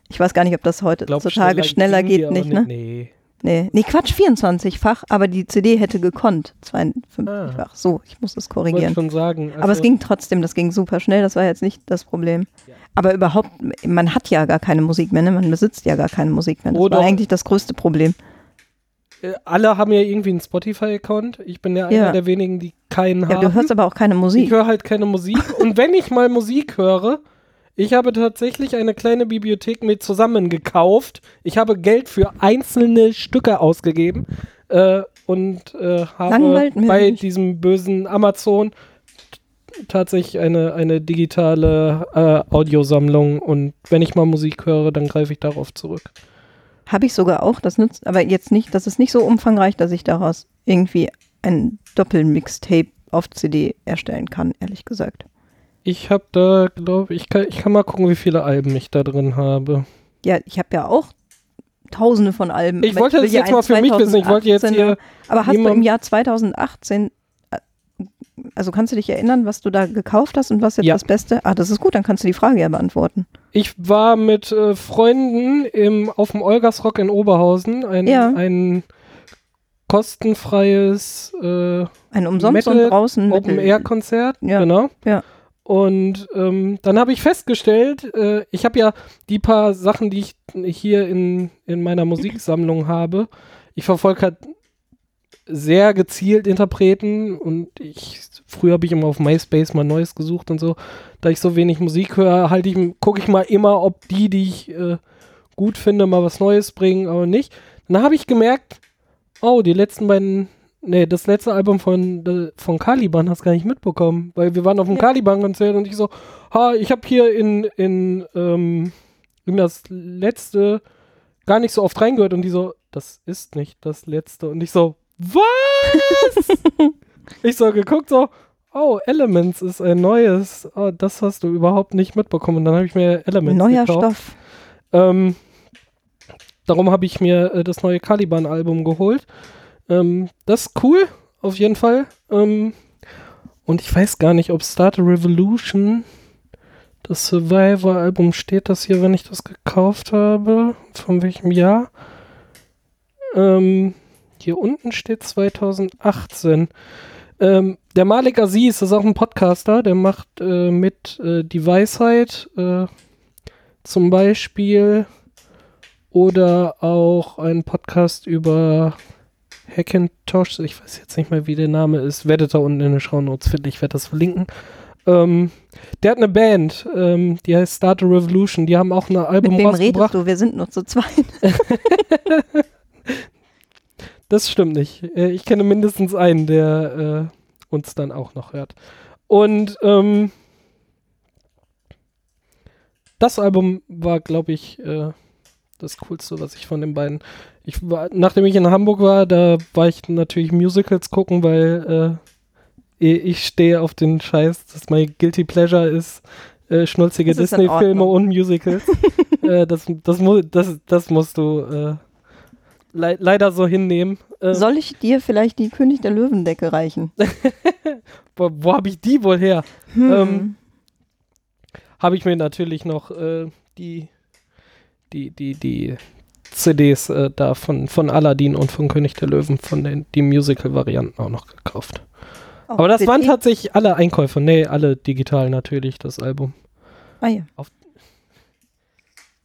Ich weiß gar nicht, ob das glaub, heutzutage schneller, die geht, nicht, ne? Nee. Nee, nee, Quatsch, 24-fach, aber die CD hätte gekonnt. 52-fach. So, ich muss das Ah. Korrigieren. schon sagen. aber es also- ging trotzdem, das ging super schnell, das war jetzt nicht das Problem. Aber überhaupt, man hat ja gar keine Musik mehr, ne? man besitzt ja gar keine Musik mehr. Das Oder- war eigentlich das größte Problem. Äh, Alle haben ja irgendwie einen Spotify-Account. Ich bin ja einer Ja. der wenigen, die keinen Ja, haben. du hörst aber auch keine ich Musik. höre halt keine Musik. Und wenn ich mal Musik höre, ich habe tatsächlich eine kleine Bibliothek mit zusammengekauft. Ich habe Geld für einzelne Stücke ausgegeben äh, und äh, habe bei nicht. diesem bösen Amazon tatsächlich eine, eine digitale äh, Audiosammlung und wenn ich mal Musik höre, dann greife ich darauf zurück. Habe ich sogar auch, das nützt aber jetzt nicht, das ist nicht so umfangreich, dass ich daraus irgendwie ein Doppelmixtape auf CD erstellen kann, ehrlich gesagt. Ich habe da, glaube ich, kann, ich kann mal gucken, wie viele Alben ich da drin habe. Ja, ich habe ja auch tausende von Alben. Ich wollte das jetzt mal für mich wissen. Ich wollte jetzt 2018er hier Aber hast du im Jahr 2018, äh, also kannst du dich erinnern, was du da gekauft hast und was jetzt Ja. das Beste? Ah, das ist gut, dann kannst du die Frage ja beantworten. Ich war mit äh, Freunden im, auf dem Olgasrock in Oberhausen, ein, Ja. ein kostenfreies äh, Ein umsonst Metal- und draußen Open Mittel- Air Konzert, Ja, genau. ja. Und ähm, dann habe ich festgestellt, äh, ich habe ja die paar Sachen, die ich hier in, in meiner Musiksammlung habe. Ich verfolge halt sehr gezielt Interpreten und ich früher habe ich immer auf MySpace mal Neues gesucht und so. Da ich so wenig Musik höre, halte ich gucke ich mal immer, ob die, die ich äh, gut finde, mal was Neues bringen, aber nicht. Dann habe ich gemerkt, oh, die letzten beiden Nee, das letzte Album von, von Caliban hast du gar nicht mitbekommen, weil wir waren auf dem Ja. Caliban-Konzert und ich so, ha, ich habe hier in, in, ähm, in das letzte gar nicht so oft reingehört und die so, das ist nicht das letzte und ich so, was? <laughs> ich so geguckt so, oh, Elements ist ein neues, oh, das hast du überhaupt nicht mitbekommen und dann habe ich mir Elements Neuer gekauft. Stoff. Ähm, darum habe ich mir äh, das neue Caliban-Album geholt. Ähm, das ist cool, auf jeden Fall. Ähm, und ich weiß gar nicht, ob Start a Revolution, das Survivor-Album, steht das hier, wenn ich das gekauft habe? Von welchem Jahr? Ähm, hier unten steht 2018. Ähm, der Malik Aziz ist auch ein Podcaster, der macht äh, mit äh, Die Weisheit äh, zum Beispiel oder auch einen Podcast über Hackintosh, ich weiß jetzt nicht mehr, wie der Name ist, werdet da unten in den Shownotes finden, ich werde das verlinken. Ähm, der hat eine Band, ähm, die heißt Start a Revolution, die haben auch ein Album Mit wem rausgebracht. redest du? Wir sind nur zu zweit. <laughs> Das stimmt nicht. Äh, Ich kenne mindestens einen, der äh, uns dann auch noch hört. Und ähm, das Album war, glaube ich, äh, das Coolste, was ich von den beiden. Ich war, nachdem ich in Hamburg war, da war ich natürlich Musicals gucken, weil äh, eh- ich stehe auf den Scheiß, dass mein Guilty Pleasure ist, äh, schnulzige Disney-Filme und Musicals. <laughs> äh, das, das, mu das, das musst du äh, lei leider so hinnehmen. Äh, Soll ich dir vielleicht die König der Löwendecke reichen? <laughs> wo wo habe ich die wohl her? Hm. Ähm, Habe ich mir natürlich noch äh, die, die, die, die CDs äh, da von, von Aladdin und von König der Löwen, von den die Musical-Varianten auch noch gekauft. Oh, Aber das CD? waren tatsächlich alle Einkäufe. Nee, alle digital natürlich, das Album. Ah, ja.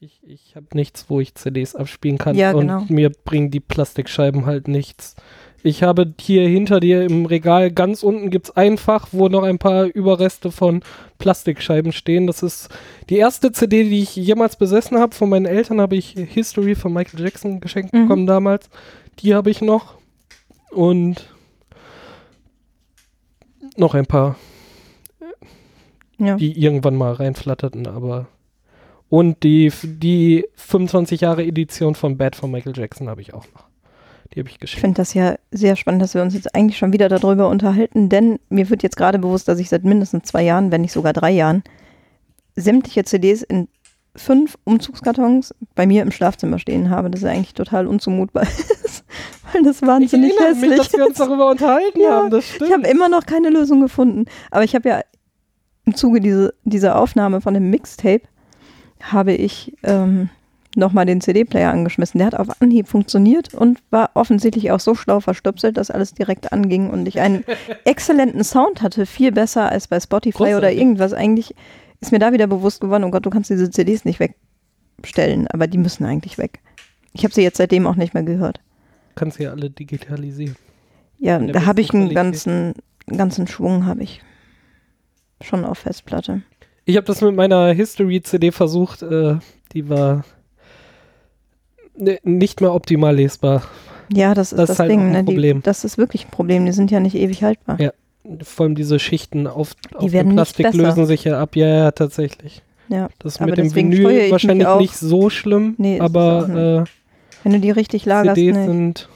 Ich, ich habe nichts, wo ich CDs abspielen kann. Ja, und genau. mir bringen die Plastikscheiben halt nichts. Ich habe hier hinter dir im Regal ganz unten gibt es ein Fach, wo noch ein paar Überreste von Plastikscheiben stehen. Das ist die erste CD, die ich jemals besessen habe. Von meinen Eltern habe ich History von Michael Jackson geschenkt Mhm. bekommen damals. Die habe ich noch. Und noch ein paar ja. die irgendwann mal reinflatterten, aber und die, die 25 Jahre Edition von Bad von Michael Jackson habe ich auch noch. Die habe ich Ich geschenkt. finde das ja sehr spannend, dass wir uns jetzt eigentlich schon wieder darüber unterhalten, denn mir wird jetzt gerade bewusst, dass ich seit mindestens zwei Jahren, wenn nicht sogar drei Jahren, sämtliche CDs in fünf Umzugskartons bei mir im Schlafzimmer stehen habe. Das ist eigentlich total unzumutbar ist, <laughs> weil das Ich wahnsinnig mich, hässlich dass wir uns ist. darüber unterhalten Ja, haben. Das Ich stimmt. habe immer noch keine Lösung gefunden. Aber ich habe ja im Zuge diese, dieser Aufnahme von dem Mixtape habe ich ähm, nochmal den CD-Player angeschmissen. Der hat auf Anhieb funktioniert und war offensichtlich auch so schlau verstöpselt, dass alles direkt anging und ich einen <laughs> exzellenten Sound hatte, viel besser als bei Spotify oder Großartig. irgendwas. Eigentlich ist mir da wieder bewusst geworden, oh Gott, du kannst diese CDs nicht wegstellen, aber die müssen eigentlich weg. Ich habe sie jetzt seitdem auch nicht mehr gehört. Kannst ja alle digitalisieren. Ja, da habe ich einen ganzen, ganzen Schwung, habe ich schon auf Festplatte. Ich habe das mit meiner History-CD versucht. Äh, die war nicht mehr optimal lesbar. Ja, das ist Das das, ist halt Ding. ein Ne? Problem. Die, das ist wirklich ein Problem. Die sind ja nicht ewig haltbar. Ja. Vor allem diese Schichten auf, auf dem nicht Plastik lösen sich ja ab. Ja, ja, tatsächlich. Ja. Das ist Aber mit dem Vinyl wahrscheinlich nicht so schlimm, Nee, aber Wenn du die richtig äh, lagerst, CDs ne, sind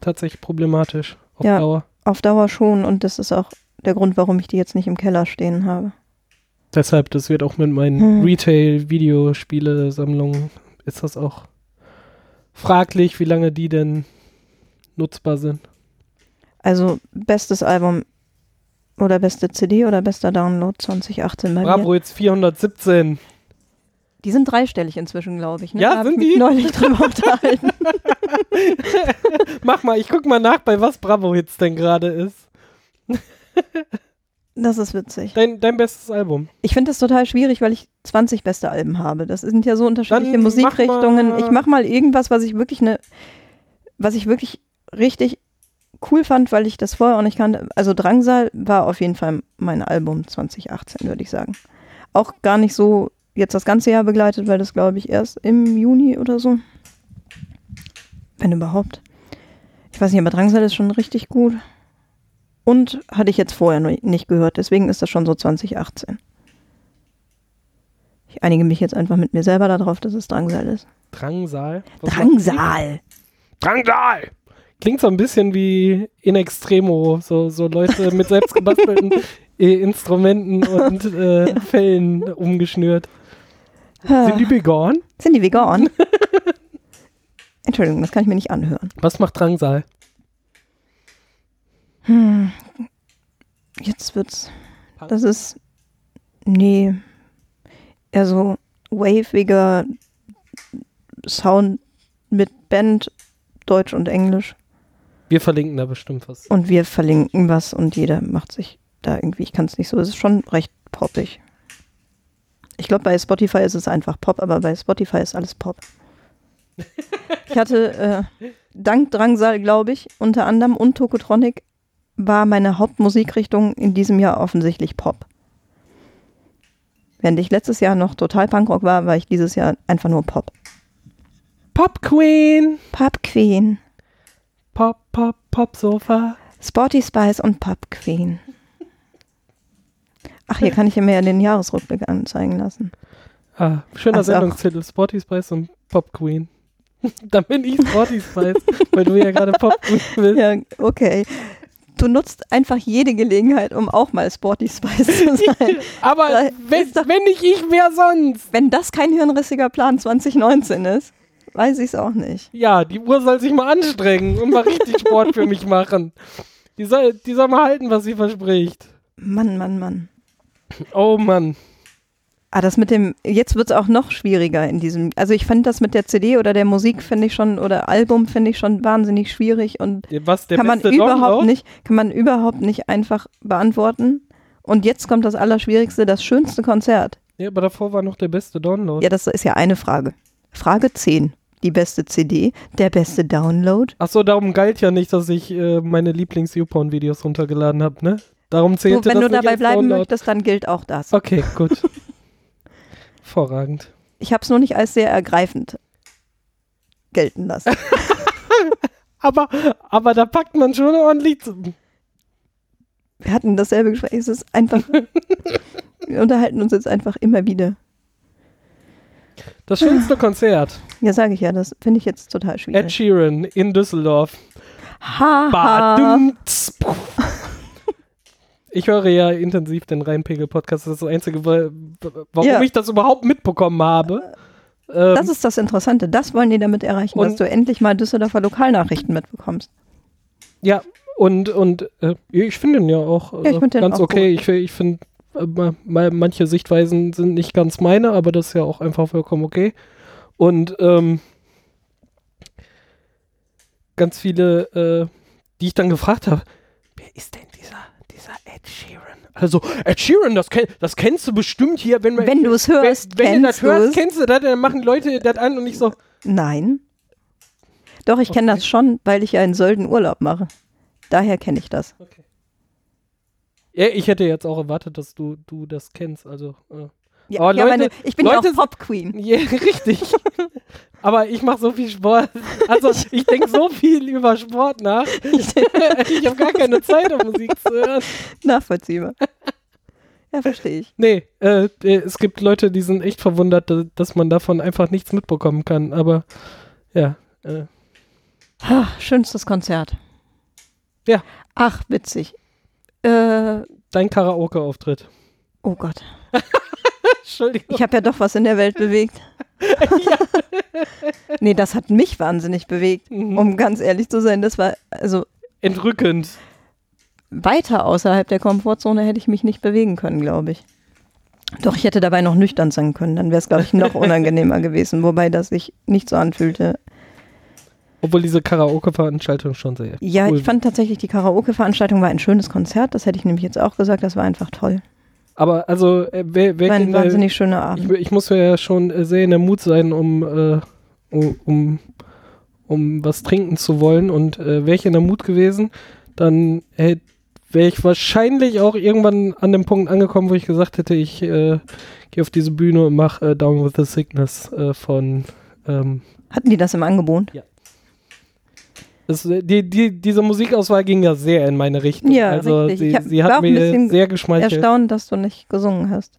tatsächlich problematisch auf Ja. Dauer. auf Dauer schon. Und das ist auch der Grund, warum ich die jetzt nicht im Keller stehen habe. Deshalb, das wird auch mit meinen Hm. Retail-Videospiele-Sammlungen, ist das auch fraglich, wie lange die denn nutzbar sind. Also bestes Album oder beste CD oder bester Download 2018 bei Bravo, mir. jetzt 417. Die sind dreistellig inzwischen, glaube ich. Ne? Ja, Da sind ich mich die? neulich drüber <laughs> unterhalten. Mach mal, ich guck mal nach, bei was Bravo Hits denn gerade ist. Das ist witzig. Dein, dein bestes Album. Ich finde das total schwierig, weil ich 20 beste Alben habe. Das sind ja so unterschiedliche Dann mach Musikrichtungen. mal- Ich mache mal irgendwas, was ich wirklich eine, was ich wirklich richtig cool fand, weil ich das vorher auch nicht kannte. Also Drangsal war auf jeden Fall mein Album 2018, würde ich sagen. Auch gar nicht so jetzt das ganze Jahr begleitet, weil das glaube ich erst im Juni oder so. Wenn überhaupt. Ich weiß nicht, aber Drangsal ist schon richtig gut. Und hatte ich jetzt vorher noch nicht gehört, deswegen ist das schon so 2018. Ich einige mich jetzt einfach mit mir selber darauf, dass es Drangsal ist. Drangsal. Was Drangsal! Drangsal! Klingt so ein bisschen wie in extremo, so, so Leute mit selbstgebastelten <laughs> Instrumenten und äh, Fellen umgeschnürt. Sind die vegan? Sind die vegan? <laughs> Entschuldigung, das kann ich mir nicht anhören. Was macht Drangsal? Hm. Jetzt wird's. Das ist. Nee. Eher so waviger Sound mit Band, Deutsch und Englisch. Wir verlinken da bestimmt was. Und wir verlinken was und jeder macht sich da irgendwie. Ich kann es nicht so. Es ist schon recht poppig. Ich glaube, bei Spotify ist es einfach Pop, aber bei Spotify ist alles Pop. Ich hatte äh, dank Drangsal, glaube ich, unter anderem und Tokotronic war meine Hauptmusikrichtung in diesem Jahr offensichtlich Pop. Während ich letztes Jahr noch total Punkrock war, war ich dieses Jahr einfach nur Pop. Pop Queen! Pop Queen, Pop, Pop, Pop Sofa. Sporty Spice und Pop Queen. Ach, hier kann ich mir ja den Jahresrückblick anzeigen lassen. Ah, schöner auch- Sendungstitel. Sporty Spice und Pop Queen. <laughs> Dann bin ich Sporty Spice, weil du ja gerade Pop Queen <laughs> bist. Ja, okay. Du nutzt einfach jede Gelegenheit, um auch mal Sporty <laughs> Spice zu sein. <laughs> Aber Da wenn, doch- wenn nicht ich, wer sonst? Wenn das kein hirnrissiger Plan 2019 ist, weiß ich es auch nicht. Ja, die Uhr soll sich mal anstrengen und mal richtig <laughs> Sport für mich machen. Die soll, die soll mal halten, was sie verspricht. Mann, Mann, Mann. Oh Mann. Ah, das mit dem, jetzt wird es auch noch schwieriger in diesem, also ich fand das mit der CD oder der Musik finde ich schon, oder Album finde ich schon wahnsinnig schwierig und Was, der kann man beste überhaupt Download? nicht, kann man überhaupt nicht einfach beantworten. Und jetzt kommt das Allerschwierigste, das schönste Konzert. Ja, aber davor war noch der beste Download. Ja, das ist ja eine Frage. Frage 10. Die beste CD, der beste Download. Ach so, darum galt ja nicht, dass ich äh, meine Lieblings-YouPorn-Videos runtergeladen habe, ne? Darum zählte wenn das du dabei bleiben Download. möchtest, dann gilt auch das. Okay, gut. <laughs> Hervorragend. Ich habe es nur nicht als sehr ergreifend gelten lassen. <laughs> Aber, aber da packt man schon ordentlich zu. Wir hatten dasselbe Gespräch. Es ist einfach. <laughs> wir unterhalten uns jetzt einfach immer wieder. Das schönste Konzert. Ja, sage ich ja, das finde ich jetzt total Ed schwierig. Sheeran in Düsseldorf. Ha, ha. Ich höre ja intensiv den Rheinpegel-Podcast. Das ist das Einzige, wa- warum Ja. ich das überhaupt mitbekommen habe. Ähm, Das ist das Interessante. Das wollen die damit erreichen, dass du endlich mal Düsseldorfer Lokalnachrichten mitbekommst. ja, und, und äh, ich finde ihn ja auch äh, Ja, den ganz auch okay. Ich, ich finde, äh, ma- ma- manche Sichtweisen sind nicht ganz meine, aber das ist ja auch einfach vollkommen okay. Und ähm, ganz viele, äh, die ich dann gefragt habe, wer ist denn Ed Sheeran? Also, Ed Sheeran, das, kenn, das kennst du bestimmt hier, wenn, man- Wenn du es hörst, wenn, wenn du das kennst du hörst, es. kennst du das, dann machen Leute das an und ich so, Nein. Doch, ich kenne Okay. das schon, weil ich ja in Sölden Urlaub mache. Daher kenne ich das. ja, ich hätte jetzt auch erwartet, dass du, du das kennst, also, äh. Ja, Aber ja, Leute- meine, ich bin Leute ja auch sind- Pop Queen. <laughs> Ja, richtig. <laughs> Aber ich mache so viel Sport. Also ich denke so viel über Sport nach. <laughs> Ich habe gar keine Zeit, um Musik zu hören. Nachvollziehbar. Ja, verstehe ich. Nee, äh, äh, es gibt Leute, die sind echt verwundert, da- dass man davon einfach nichts mitbekommen kann. Aber ja, äh, Ah, schönstes Konzert. Ja. Ach, witzig. Äh, dein Karaoke-Auftritt. oh Gott. <laughs> Entschuldigung. Ich habe ja doch was in der Welt <laughs> bewegt. <laughs> nee, das hat mich wahnsinnig bewegt, Mhm. um ganz ehrlich zu sein. Das war, also Entrückend. weiter außerhalb der Komfortzone hätte ich mich nicht bewegen können, glaube ich. Doch, ich hätte dabei noch nüchtern sein können, dann wäre es, glaube ich, noch unangenehmer gewesen, wobei das sich nicht so anfühlte. Obwohl diese Karaoke-Veranstaltung schon sehr. Ja, cool ich fand tatsächlich, die Karaoke-Veranstaltung war ein schönes Konzert, das hätte ich nämlich jetzt auch gesagt, das war einfach toll. Aber also, äh, wer, wer ein wahnsinnig schöner ich, Abend. ich muss ja schon äh, sehr in der Mut sein, um, äh, um, um, um was trinken zu wollen. Und äh, wäre ich in der Mut gewesen, dann äh, wäre ich wahrscheinlich auch irgendwann an dem Punkt angekommen, wo ich gesagt hätte, ich äh, gehe auf diese Bühne und mache äh, Down with the Sickness äh, von ähm, Hatten die das im Angebot? es, äh, die, die, diese Musikauswahl ging ja sehr in meine Richtung. Ja, also richtig. Ich sie, sie hat mir sehr geschmeichelt. Erstaunt, dass du nicht gesungen hast.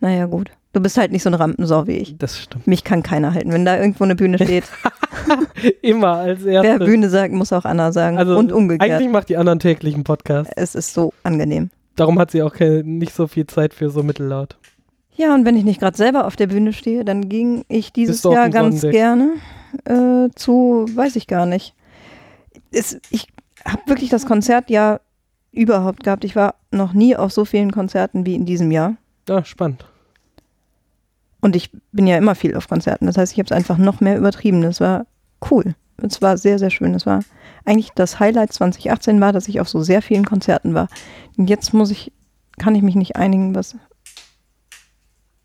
Naja, gut. Du bist halt nicht so ein Rampensau wie ich. Das stimmt. Mich kann keiner halten. Wenn da irgendwo eine Bühne steht, <laughs> Immer als wer erstes. Bühne sagt, muss auch Anna sagen. Also Und umgekehrt. eigentlich macht die anderen täglichen Podcast. Es ist so angenehm. Darum hat sie auch keine, nicht so viel Zeit für so mittellaut. Ja, und wenn ich nicht gerade selber auf der Bühne stehe, dann ging ich dieses Jahr ganz Sonnendeck? gerne äh, zu, weiß ich gar nicht. Es, ich habe wirklich das Konzert ja überhaupt gehabt. Ich war noch nie auf so vielen Konzerten wie in diesem Jahr. Ja, spannend. Und ich bin ja immer viel auf Konzerten. Das heißt, ich habe es einfach noch mehr übertrieben. Das war cool. Es war sehr, sehr schön. Das war eigentlich das Highlight 2018 war, dass ich auf so sehr vielen Konzerten war. Und jetzt muss ich, kann ich mich nicht einigen, was.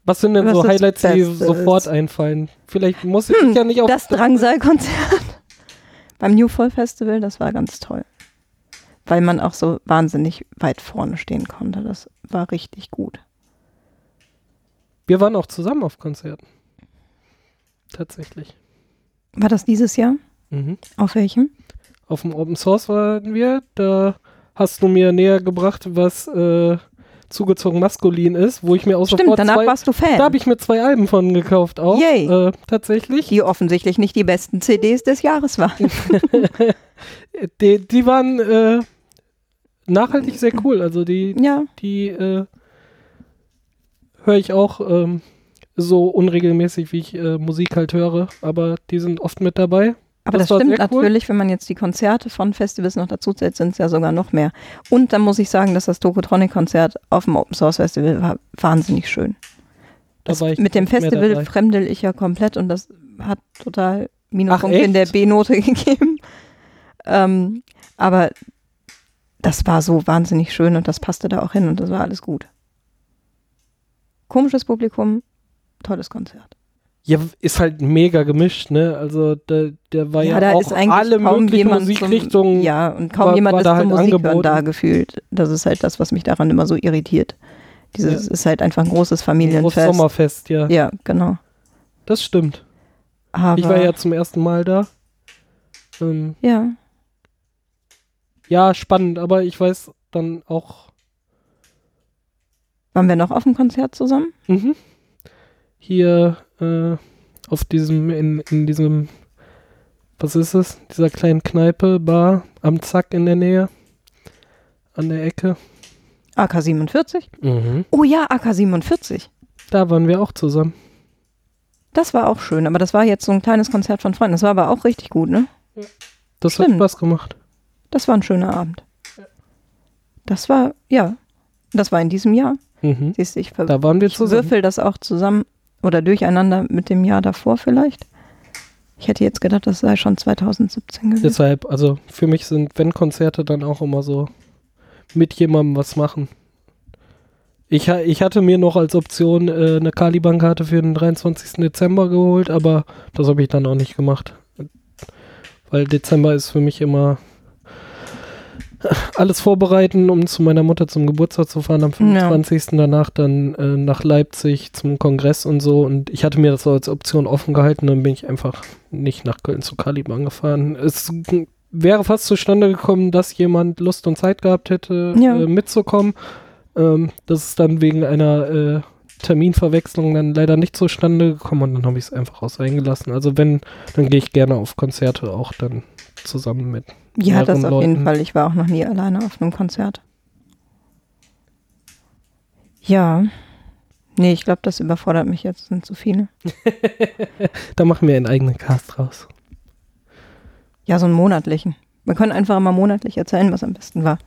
Was sind denn Was so Highlights, die sofort einfallen? Vielleicht muss ich Hm, ja nicht auf Das Drangsal-Konzert <laughs> beim New Fall Festival, das war ganz toll. Weil man auch so wahnsinnig weit vorne stehen konnte. Das war richtig gut. Wir waren auch zusammen auf Konzerten. Tatsächlich. War das dieses Jahr? Mhm. Auf welchem? Auf dem Open Source waren wir. Da hast du mir näher gebracht, was äh, zugezogen maskulin ist, wo ich mir auch Stimmt, sofort danach zwei, warst du Fan. da habe ich mir zwei Alben von gekauft auch. Yay. Äh, tatsächlich. die offensichtlich nicht die besten CDs des Jahres waren. <laughs> Die, die waren äh, nachhaltig sehr cool. Also die, ja, die äh, höre ich auch ähm, so unregelmäßig, wie ich äh, Musik halt höre, aber die sind oft mit dabei. Aber Das das, stimmt sehr cool. natürlich, wenn man jetzt die Konzerte von Festivals noch dazu zählt, sind es ja sogar noch mehr. Und dann muss ich sagen, dass das Tokotronic-Konzert auf dem Open Source Festival war wahnsinnig schön. Da Das, war ich mit dem Festival fremdel ich ja komplett und das hat total Minuspunkte in der? B-Note <laughs> gegeben. Ähm, aber das war so wahnsinnig schön und das passte da auch hin und das war alles gut. Komisches Publikum, tolles Konzert. Ja, ist halt mega gemischt, ne? Also da, der war ja, da auch ist eigentlich alle möglichen Musikrichtungen. Zum, ja, und kaum war- jemand war ist da zum halt Musik angeboten. da gefühlt. Das ist halt das, was mich daran immer so irritiert. Dieses Ja. ist halt einfach ein großes Großes Familienfest. Sommerfest, ja. Ja, genau. Das stimmt. Aber Ich war ja zum ersten Mal da. Ähm, ja, ja, spannend, aber ich weiß dann auch, waren wir noch auf dem Konzert zusammen? mhm. hier äh, auf diesem, in, in diesem, was ist es? Dieser kleinen Kneipe, Bar am Zack in der Nähe. An der Ecke. AK 47? Mhm. Oh ja, AK 47. Da waren wir auch zusammen. Das war auch schön, aber das war jetzt so ein kleines Konzert von Freunden. Das war aber auch richtig gut, ne? Das hat Stimmt. Spaß gemacht. Das war ein schöner Abend. Das war, ja, das war in diesem Jahr. Mhm. Siehst du, ich, ver Da waren wir zusammen. würfel das auch zusammen oder durcheinander mit dem Jahr davor vielleicht. Ich hätte jetzt gedacht, das sei schon 2017 gewesen. Deshalb, also für mich sind, wenn Konzerte, dann auch immer so mit jemandem was machen. Ich, ich hatte mir noch als Option äh, eine Caliban-Karte für den 23. Dezember geholt, aber das habe ich dann auch nicht gemacht. Weil Dezember ist für mich immer <laughs> alles vorbereiten, um zu meiner Mutter zum Geburtstag zu fahren am 25. Danach dann äh, nach Leipzig zum Kongress und so. Und ich hatte mir das so als Option offen gehalten, dann bin ich einfach nicht nach Köln zu Caliban gefahren. Es wäre fast zustande gekommen, dass jemand Lust und Zeit gehabt hätte, Ja. äh, mitzukommen. Ähm, das ist dann wegen einer äh, Terminverwechslung dann leider nicht zustande gekommen und dann habe ich es einfach aus eingelassen. Also wenn, dann gehe ich gerne auf Konzerte auch dann zusammen mit. Ja, das auf jeden. Fall. Ich war auch noch nie alleine auf einem Konzert. Ja. Nee, ich glaube, das überfordert mich jetzt, sind zu viele. <laughs> Da machen wir einen eigenen Cast raus. Ja, so einen monatlichen. Wir können einfach immer monatlich erzählen, was am besten war.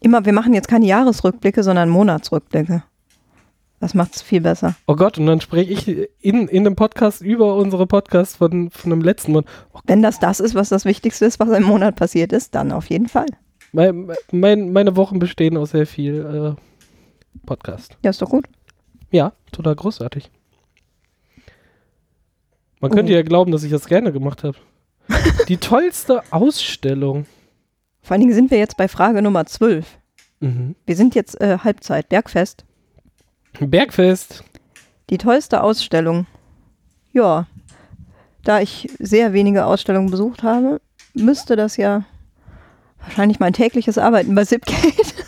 Immer, wir machen jetzt keine Jahresrückblicke, sondern Monatsrückblicke. Das macht es viel besser. Oh Gott, und dann spreche ich in, in dem Podcast über unsere Podcasts von, von dem letzten Monat. Oh, Wenn das das ist, was das Wichtigste ist, was im Monat passiert ist, dann auf jeden Fall. mein, mein, meine Wochen bestehen aus sehr viel äh, Podcast. Ja, ist doch gut. Ja, total großartig. Man könnte Oh. ja glauben, dass ich das gerne gemacht habe. <laughs> Die tollste Ausstellung. Vor allen Dingen sind wir jetzt bei Frage Nummer 12. Mhm. Wir sind jetzt äh, Halbzeit, Bergfest. Bergfest. Die tollste Ausstellung. Ja, da ich sehr wenige Ausstellungen besucht habe, müsste das ja wahrscheinlich mein tägliches Arbeiten bei Zipgate.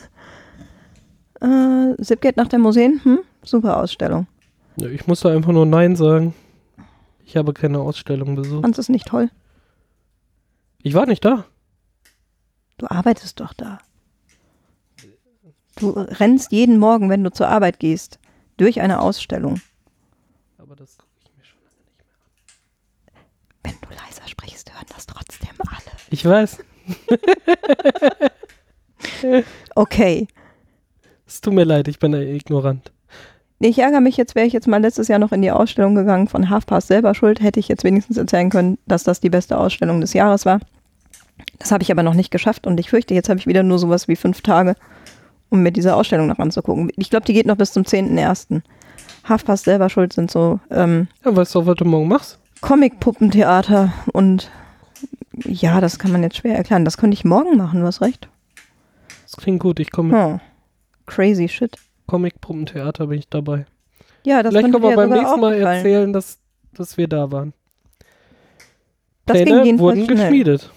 <laughs> äh, Zipgate nach der Museen, hm? super Ausstellung. Ja, ich musste einfach nur Nein sagen. Ich habe keine Ausstellung besucht. Fandest es nicht toll? Ich war nicht da. Du arbeitest doch da. Du rennst jeden Morgen, wenn du zur Arbeit gehst, durch eine Ausstellung. Aber das gucke ich mir schon lange nicht mehr. Wenn du leiser sprichst, hören das trotzdem alle. Ich weiß. Okay. Es tut mir leid, ich bin ignorant. Nee, Ich ärgere mich jetzt, wäre ich jetzt mal letztes Jahr noch in die Ausstellung gegangen von Halfpast selber schuld, hätte ich jetzt wenigstens erzählen können, dass das die beste Ausstellung des Jahres war. Das habe ich aber noch nicht geschafft und ich fürchte, jetzt habe ich wieder nur sowas wie fünf Tage, um mir diese Ausstellung noch anzugucken. Ich glaube, die geht noch bis zum 10.01. Halfpast selber schuld sind so ähm, Ja, weißt du, was du morgen machst? Comic-Puppentheater und ja, das kann man jetzt schwer erklären. Das könnte ich morgen machen, du hast recht. Das klingt gut, ich komme Hm. Crazy shit. Comic-Puppentheater, bin ich dabei. Ja, das Vielleicht können wir beim nächsten Mal auffallen. erzählen, dass, dass wir da waren. Das ging Pläne wurden schnell. geschmiedet.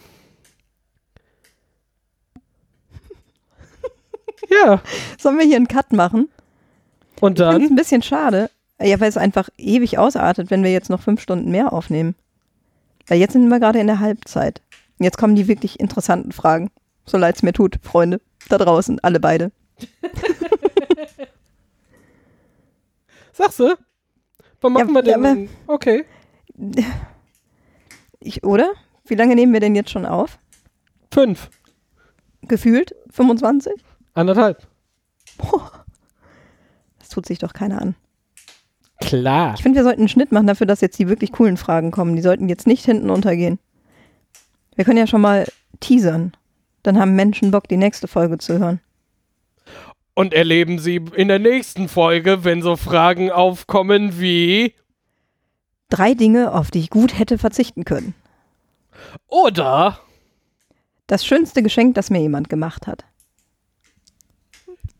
Ja, Sollen wir hier einen Cut machen? und Ich dann? ein bisschen schade. Ja, weil es einfach ewig ausartet, wenn wir jetzt noch fünf Stunden mehr aufnehmen. Weil jetzt sind wir gerade in der Halbzeit. Jetzt kommen die wirklich interessanten Fragen. So leid es mir tut, Freunde. Da draußen, alle beide. <laughs> Sagst du? Wann machen Ja, wir denn? aber- okay. <laughs> Ich, oder? Wie lange nehmen wir denn jetzt schon auf? Fünf. Gefühlt? 25? Anderthalb. Das tut sich doch keiner an. Klar. Ich finde, wir sollten einen Schnitt machen dafür, dass jetzt die wirklich coolen Fragen kommen. Die sollten jetzt nicht hinten untergehen. Wir können ja schon mal teasern. Dann haben Menschen Bock, die nächste Folge zu hören. Und erleben Sie in der nächsten Folge, wenn so Fragen aufkommen wie Drei Dinge, auf die ich gut hätte verzichten können. oder Das schönste Geschenk, das mir jemand gemacht hat.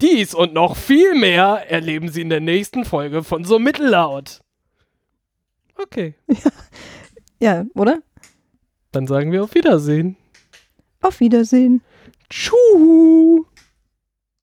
Dies und noch viel mehr erleben Sie in der nächsten Folge von so mittellaut. Okay, <laughs> Ja, oder? dann sagen wir auf Wiedersehen. Auf Wiedersehen. Tschuhu.